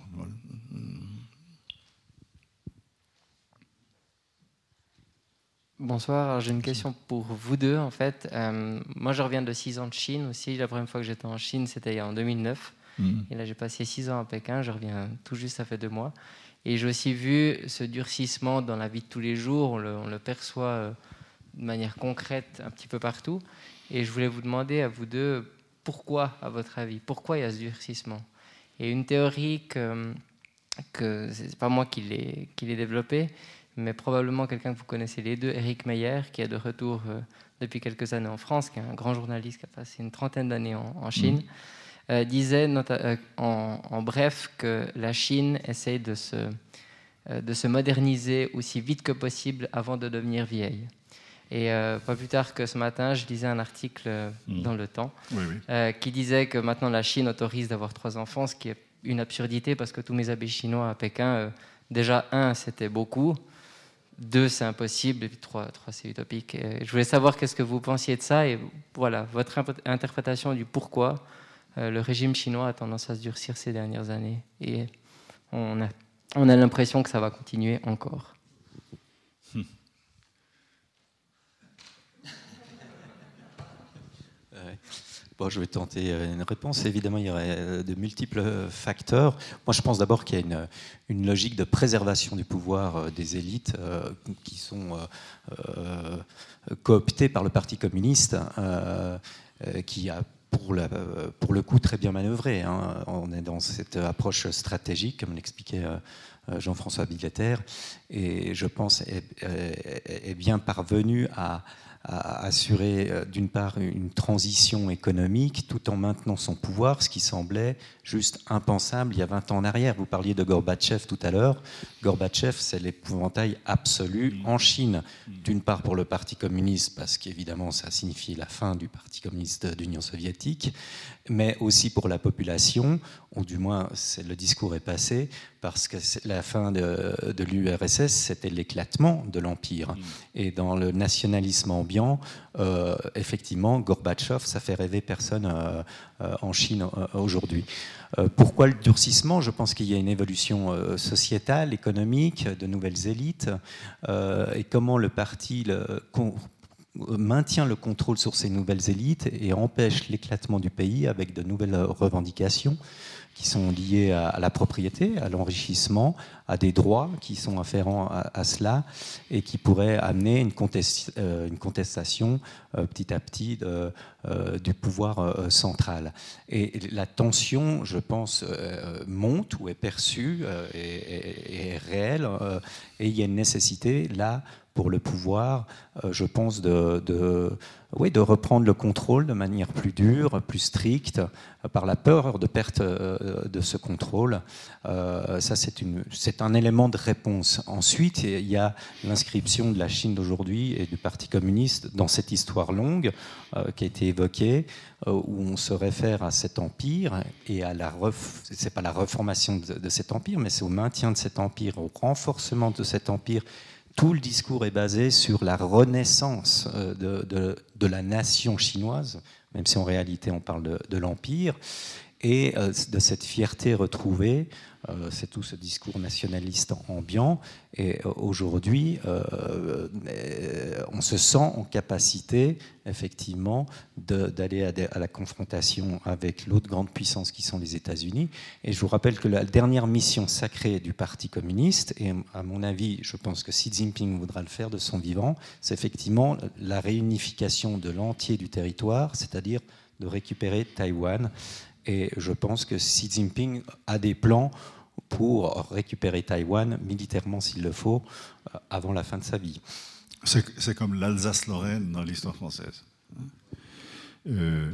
Bonsoir, j'ai une question pour vous deux en fait. Euh, moi je reviens de 6 ans de Chine aussi. La première fois que j'étais en Chine c'était en 2009. Mm. Et là j'ai passé 6 ans à Pékin, je reviens tout juste, ça fait deux mois. Et j'ai aussi vu ce durcissement dans la vie de tous les jours, on le, perçoit euh, de manière concrète un petit peu partout. Et je voulais vous demander à vous deux pourquoi, à votre avis, pourquoi il y a ce durcissement? Et une théorie que, que c'est pas moi qui l'ai développée, mais probablement quelqu'un que vous connaissez les deux, Eric Meyer, qui est de retour euh, depuis quelques années en France, qui est un grand journaliste qui a passé une trentaine d'années en, Chine, mm. Euh, disait euh, en, bref que la Chine essaye de se, de se moderniser aussi vite que possible avant de devenir vieille. Et pas plus tard que ce matin, je lisais un article mm. dans Le Temps qui disait que maintenant la Chine autorise d'avoir trois enfants, ce qui est une absurdité parce que tous mes amis chinois à Pékin, déjà un, c'était beaucoup. Deux, c'est impossible. Et puis trois, trois c'est utopique. je voulais savoir qu'est-ce que vous pensiez de ça et voilà, votre interprétation du pourquoi euh, le régime chinois a tendance à se durcir ces dernières années. Et on a, on a l'impression que ça va continuer encore. Je vais tenter une réponse. Évidemment, il y aurait de multiples facteurs. Moi, je pense d'abord qu'il y a une, logique de préservation du pouvoir des élites qui sont cooptées par le Parti communiste, qui a pour, pour, le coup très bien manœuvré. Hein. On est dans cette approche stratégique, comme l'expliquait Jean-François Billetter, et je pense est bien parvenu à, à assurer euh, d'une part une transition économique tout en maintenant son pouvoir, ce qui semblait juste impensable il y a 20 ans en arrière. Vous parliez de Gorbatchev tout à l'heure. Gorbatchev, c'est l'épouvantail absolu en Chine. D'une part pour le Parti communiste, parce qu'évidemment ça signifie la fin du Parti communiste d'Union soviétique, mais aussi pour la population, ou du moins le discours est passé, parce que la fin de, l'URSS, c'était l'éclatement de l'Empire. Mm. Et dans le nationalisme ambiant, euh, effectivement, Gorbatchev, ça fait rêver personne euh, euh, en Chine aujourd'hui. pourquoi le durcissement? Je pense qu'il y a une évolution sociétale, économique, de nouvelles élites, et comment le parti maintient le contrôle sur ces nouvelles élites et empêche l'éclatement du pays avec de nouvelles revendications qui sont liés à, la propriété, à l'enrichissement, à des droits qui sont afférents à, cela et qui pourraient amener une, euh, une contestation euh, petit à petit euh, du pouvoir central. Et la tension, je pense, monte ou est perçue et, est réelle et il y a une nécessité là pour le pouvoir, je pense, de, oui, de reprendre le contrôle de manière plus dure, plus stricte, par la peur de perte euh, de ce contrôle. Euh, ça, c'est un élément de réponse. Ensuite, il y a l'inscription de la Chine d'aujourd'hui et du Parti communiste dans cette histoire longue euh, qui a été évoquée, où on se réfère à cet empire et à la c'est pas la reformation de, cet empire, mais c'est au maintien de cet empire, au renforcement de cet empire tout le discours est basé sur la renaissance euh, de, la nation chinoise, même si en réalité on parle de, l'Empire, et euh, de cette fierté retrouvée euh, c'est tout ce discours nationaliste ambiant. Et euh, aujourd'hui, euh, on se sent en capacité, effectivement, d'aller à, la confrontation avec l'autre grande puissance qui sont les États-Unis. Et je vous rappelle que la dernière mission sacrée du Parti communiste, et à mon avis, je pense que Xi Jinping voudra le faire de son vivant, c'est effectivement la réunification de l'entier du territoire, c'est-à-dire de récupérer Taïwan. Et je pense que Xi Jinping a des plans pour récupérer Taïwan militairement s'il le faut euh, avant la fin de sa vie. C'est comme l'Alsace-Lorraine dans l'histoire française. Euh,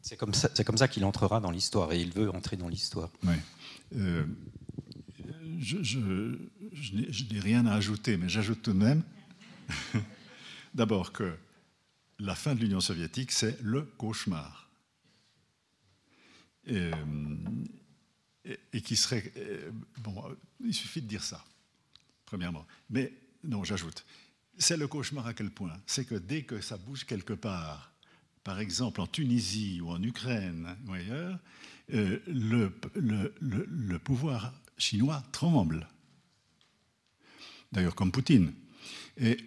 c'est comme ça, qu'il entrera dans l'histoire et il veut entrer dans l'histoire. Oui. Euh, je, je, je n'ai rien à ajouter, mais j'ajoute tout de même d'abord que la fin de l'Union soviétique, c'est le cauchemar. Et, et, qui serait... Euh, bon, il suffit de dire ça, premièrement. Mais non, j'ajoute. C'est le cauchemar à quel point? C'est que dès que ça bouge quelque part, par exemple en Tunisie ou en Ukraine ou ailleurs, euh, le, le, pouvoir chinois tremble. D'ailleurs, comme Poutine. Et,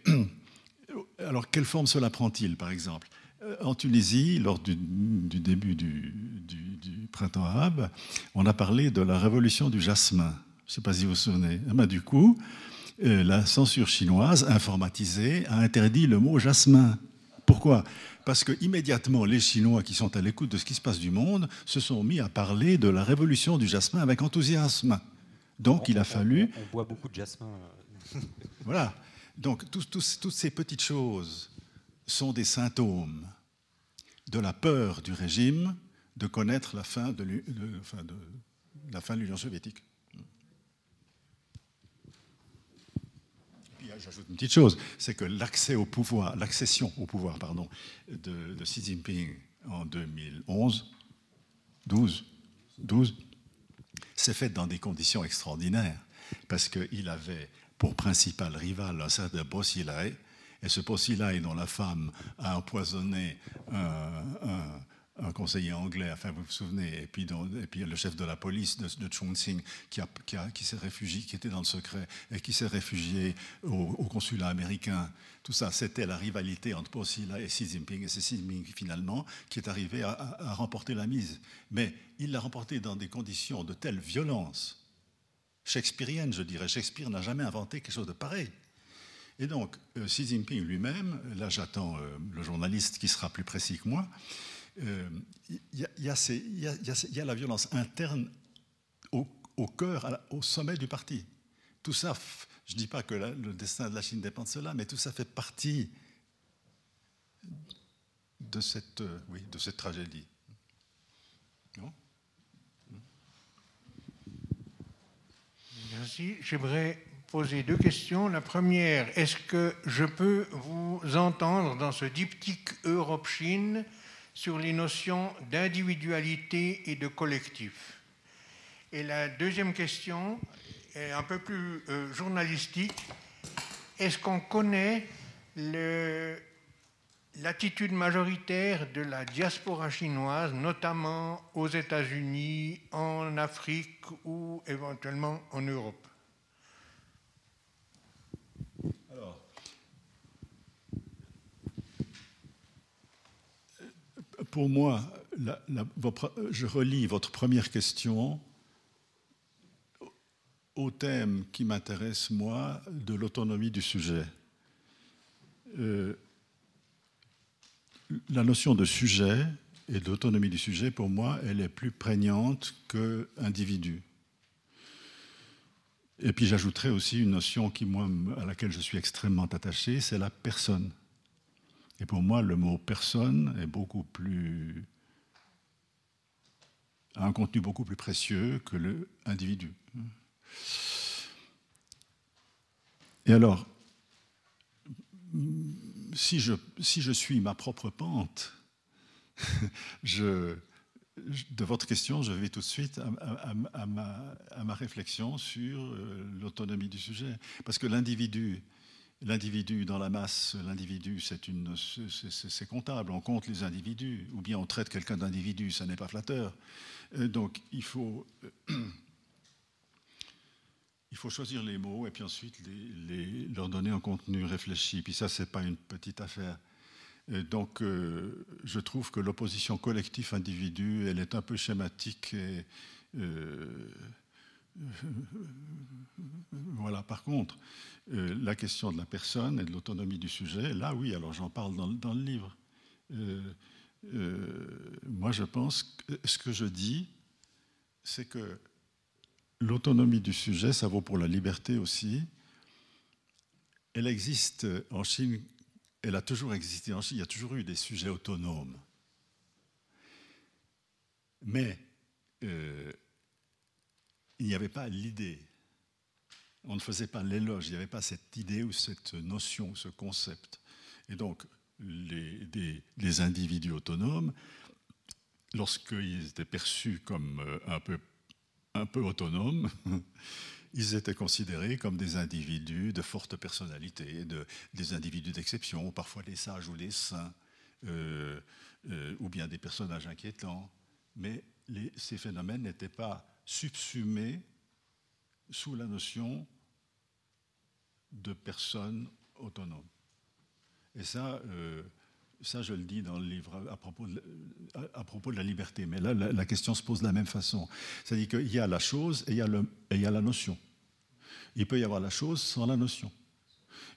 alors, quelle forme cela prend-il, par exemple? euh, en Tunisie, lors du, début du, printemps arabe, on a parlé de la révolution du jasmin. Je ne sais pas si vous vous souvenez. Ah ben, du coup, euh, la censure chinoise informatisée a interdit le mot jasmin. Pourquoi? Parce que immédiatement, les Chinois qui sont à l'écoute de ce qui se passe du monde se sont mis à parler de la révolution du jasmin avec enthousiasme. Donc, il a fallu. On, boit beaucoup de jasmin. voilà. Donc, toutes ces petites choses sont des symptômes de la peur du régime de connaître la fin de, l'Union soviétique. j'ajoute une petite chose, c'est que l'accès au pouvoir, l'accession au pouvoir, pardon, de, Xi Jinping en 2011, 12, 12 s'est faite dans des conditions extraordinaires, parce qu'il avait pour principal rival un certain Bosilai, et ce Bosilai dont la femme a empoisonné un, conseiller anglais, enfin vous vous souvenez, et puis, le chef de la police de, de Chongqing qui, a, qui, qui s'est réfugié, qui était dans le secret et qui s'est réfugié au, consulat américain. Tout ça, c'était la rivalité entre Posila et Xi Jinping, et c'est Xi Jinping finalement qui est arrivé à, à remporter la mise. Mais il l'a remporté dans des conditions de telle violence shakespearienne, je dirais. Shakespeare n'a jamais inventé quelque chose de pareil. Et donc, euh, Xi Jinping lui-même, là j'attends euh, le journaliste qui sera plus précis que moi, il y, a la violence interne au, cœur, au sommet du parti. Tout ça, je ne dis pas que le destin de la Chine dépend de cela, mais tout ça fait partie de cette, euh, de cette tragédie. Non? Merci. J'aimerais poser deux questions. La première, est-ce que je peux vous entendre dans ce diptyque Europe-Chine sur les notions d'individualité et de collectif? Et la deuxième question est un peu plus euh, journalistique. Est-ce qu'on connaît l'attitude majoritaire de la diaspora chinoise, notamment aux États-Unis, en Afrique ou éventuellement en Europe? Pour moi, je relis votre première question au thème qui m'intéresse, moi, de l'autonomie du sujet. Euh, la notion de sujet et d'autonomie du sujet, pour moi, elle est plus prégnante que individu. Et puis j'ajouterais aussi une notion qui, moi, à laquelle je suis extrêmement attaché, c'est la personne. Et pour moi, le mot personne a un contenu beaucoup plus précieux que le individu. Et alors, si je, suis ma propre pente, de votre question, je vais tout de suite à, ma, à ma, réflexion sur euh, l'autonomie du sujet. Parce que l'individu L'individu dans la masse, l'individu, c'est, comptable, on compte les individus, ou bien on traite quelqu'un d'individu, ça n'est pas flatteur. Euh, donc il faut, il faut choisir les mots et puis ensuite les, leur donner un contenu réfléchi. Puis ça, c'est pas une petite affaire. Euh, donc euh, je trouve que l'opposition collectif-individu, elle est un peu schématique et voilà, par contre, euh, la question de la personne et de l'autonomie du sujet, là oui, alors j'en parle dans, le livre. Euh, euh, moi, je pense que ce que je dis, c'est que l'autonomie du sujet, ça vaut pour la liberté aussi. Elle existe en Chine, elle a toujours existé en Chine, il y a toujours eu des sujets autonomes. Mais il n'y avait pas l'idée. On ne faisait pas l'éloge, il n'y avait pas cette idée ou cette notion, ce concept. Et donc, les, individus autonomes, lorsqu'ils étaient perçus comme euh, un peu, autonomes, ils étaient considérés comme des individus de forte personnalité, de, des individus d'exception, parfois des sages ou des saints, euh, euh, ou bien des personnages inquiétants. Mais ces phénomènes n'étaient pas subsumé sous la notion de personne autonome. Et ça, euh, ça, je le dis dans le livre à propos de, la liberté. Mais là, la, question se pose de la même façon. C'est-à-dire qu'il y a la chose et il y a la notion. Il peut y avoir la chose sans la notion.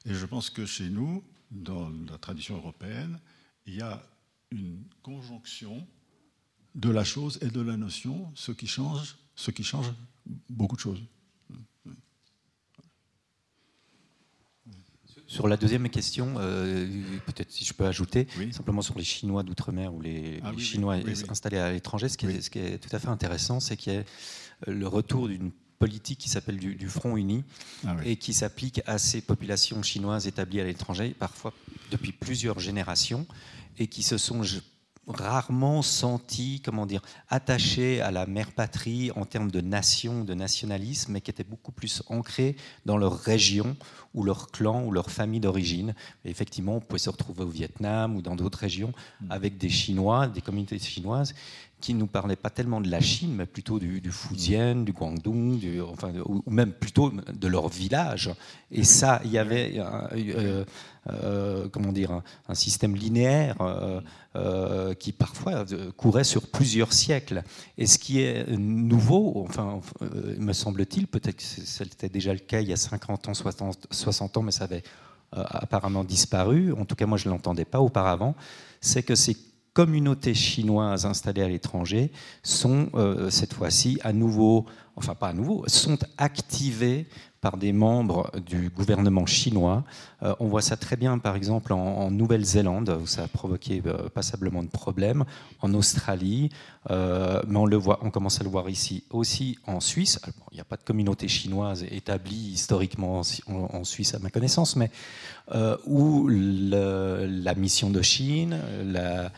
Et je pense que chez nous, dans la tradition européenne, il y a une conjonction de la chose et de la notion, ce qui change ce qui change beaucoup de choses. Sur la deuxième question, euh, peut-être si je peux ajouter, simplement sur les Chinois d'outre-mer ou les, ah Chinois installés à l'étranger, ce, ce, qui est tout à fait intéressant, c'est qu'il y a euh, le retour d'une politique qui s'appelle du, Front Uni ah et qui s'applique à ces populations chinoises établies à l'étranger, parfois depuis plusieurs générations, et qui se sont rarement senti, comment dire, attachés à la mère patrie en termes de nation, de nationalisme, mais qui étaient beaucoup plus ancrés dans leur région ou leur clan ou leur famille d'origine. Effectivement, on pouvait se retrouver au Vietnam ou dans d'autres régions mm. avec des Chinois, des communautés chinoises qui ne nous parlaient pas tellement de la Chine, mais plutôt du, du Fujian, du Guangdong, du, enfin, ou même plutôt de leur village. Et ça, il y avait, euh, euh, comment dire, un, système linéaire euh, qui parfois courait sur plusieurs siècles. Et ce qui est nouveau, enfin, me semble-t-il, peut-être que c'était déjà le cas il y a 50 ans, 60, 60 ans, mais ça avait apparemment disparu. En tout cas, moi, je ne l'entendais pas auparavant. C'est que c'est communautés chinoises installées à l'étranger sont euh, cette fois-ci à nouveau, enfin pas à nouveau, sont activées par des membres du gouvernement chinois. Euh, on voit ça très bien, par exemple, en, Nouvelle-Zélande, où ça a provoqué euh, passablement de problèmes, en Australie, mais on, commence à le voir ici aussi en Suisse. il n'y a pas de communauté chinoise établie historiquement en, Suisse, à ma connaissance, mais où la mission de Chine, la, euh,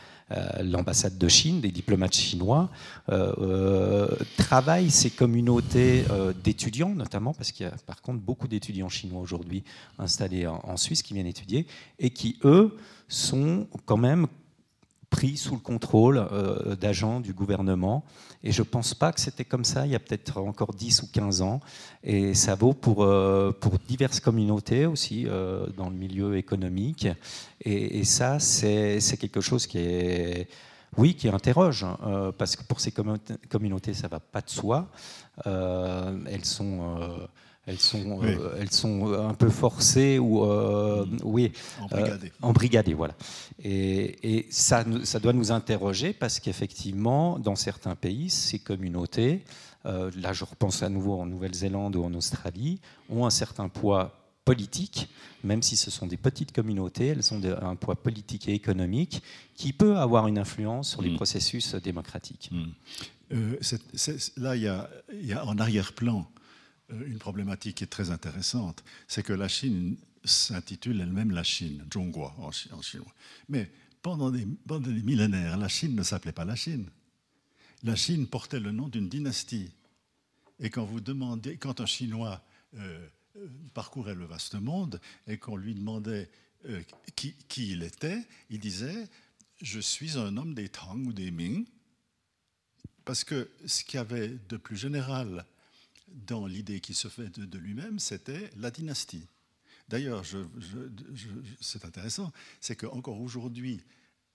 l'ambassade de Chine, des diplomates chinois, euh, euh, travaillent ces communautés d'étudiants, notamment, parce qu'il y a par contre beaucoup d'étudiants chinois aujourd'hui installés en, Suisse qui viennent étudier, et qui, eux, sont quand même pris sous le contrôle euh, d'agents du gouvernement. Et je ne pense pas que c'était comme ça il y a peut-être encore 10 ou 15 ans. Et ça vaut pour, euh, pour diverses communautés aussi euh, dans le milieu économique. Et, ça, c'est quelque chose qui est... Oui, qui interroge, hein, parce que pour ces communautés, ça ne va pas de soi. elles sont elles sont, euh, elles sont un peu forcées ou euh, oui, embrigadées. Euh, voilà. Et, et, ça, ça doit nous interroger parce qu'effectivement, dans certains pays, ces communautés, là je repense à nouveau en Nouvelle-Zélande ou en Australie, ont un certain poids politique, même si ce sont des petites communautés, elles ont un poids politique et économique qui peut avoir une influence sur les mm. processus démocratiques. Mm. là, il y, a, il y a en arrière-plan euh, une problématique qui est très intéressante, c'est que la Chine s'intitule elle-même la Chine, Zhonghua en, chinois. Mais pendant des, millénaires, la Chine ne s'appelait pas la Chine. La Chine portait le nom d'une dynastie. Et quand vous quand un Chinois euh, parcourait le vaste monde et qu'on lui demandait euh, qui, qui, il était, il disait Je suis un homme des Tang ou des Ming. Parce que ce qu'il y avait de plus général dans l'idée qui se fait de, lui-même, c'était la dynastie. D'ailleurs, c'est intéressant, c'est qu'encore aujourd'hui,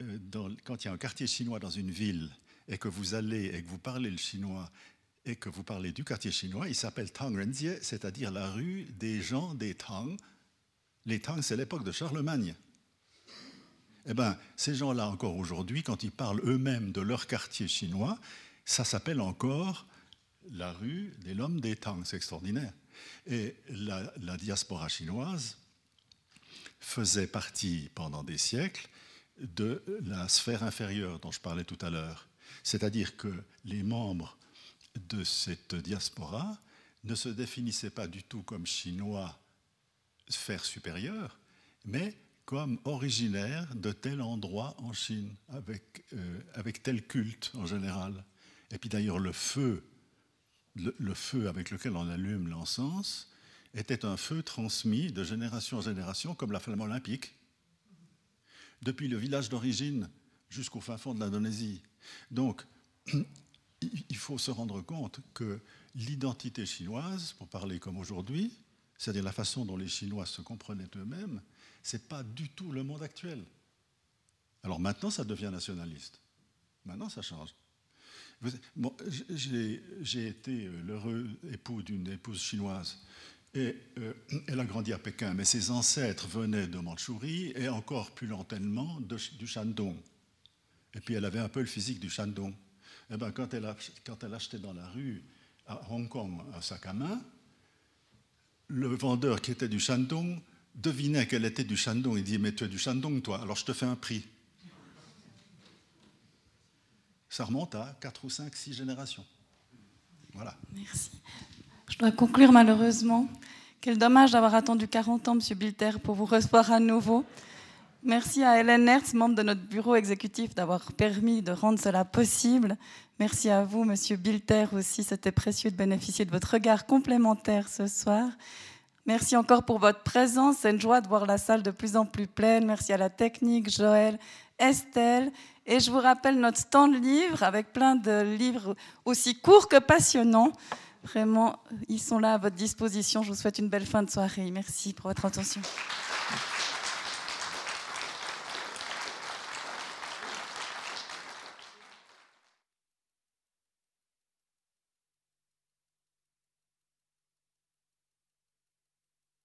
euh, quand il y a un quartier chinois dans une ville et que vous allez et que vous parlez le chinois et que vous parlez du quartier chinois, il s'appelle Tang Renzie, c'est-à-dire la rue des gens des Tang. Les Tang, c'est l'époque de Charlemagne. Eh bien, ces gens-là, encore aujourd'hui, quand ils parlent eux-mêmes de leur quartier chinois, ça s'appelle encore la rue de l'homme des Tang, c'est extraordinaire. Et la, diaspora chinoise faisait partie pendant des siècles de la sphère inférieure dont je parlais tout à l'heure. C'est-à-dire que les membres de cette diaspora ne se définissaient pas du tout comme chinois sphère supérieure, mais comme originaires de tel endroit en Chine, avec, euh, avec tel culte en général. Et puis d'ailleurs, le feu le, feu avec lequel on allume l'encens était un feu transmis de génération en génération comme la flamme olympique, depuis le village d'origine jusqu'au fin fond de l'Indonésie. Donc, il faut se rendre compte que l'identité chinoise, pour parler comme aujourd'hui, c'est-à-dire la façon dont les Chinois se comprenaient eux-mêmes, ce n'est pas du tout le monde actuel. Alors maintenant, ça devient nationaliste. Maintenant, ça change. J'ai été euh, l'heureux époux d'une épouse chinoise. Et euh, elle a grandi à Pékin, mais ses ancêtres venaient de Mandchourie et encore plus lointainement du Shandong. Et puis elle avait un peu le physique du Shandong. Et eh ben, quand, elle quand elle achetait dans la rue à Hong Kong un sac à main, le vendeur qui était du Shandong devinait qu'elle était du Shandong. Il dit Mais tu es du Shandong, toi, alors je te fais un prix. Ça remonte à 4 ou 5, 6 générations. Voilà. Merci. Je dois conclure malheureusement. Quel dommage d'avoir attendu 40 ans, M. Bilter, pour vous recevoir à nouveau. Merci à Hélène Hertz, membre de notre bureau exécutif, d'avoir permis de rendre cela possible. Merci à vous, Monsieur Bilter, aussi. C'était précieux de bénéficier de votre regard complémentaire ce soir. Merci encore pour votre présence. C'est une joie de voir la salle de plus en plus pleine. Merci à la technique, Joël, Estelle. Et je vous rappelle notre stand de livres avec plein de livres aussi courts que passionnants. Vraiment, ils sont là à votre disposition. Je vous souhaite une belle fin de soirée. Merci pour votre attention.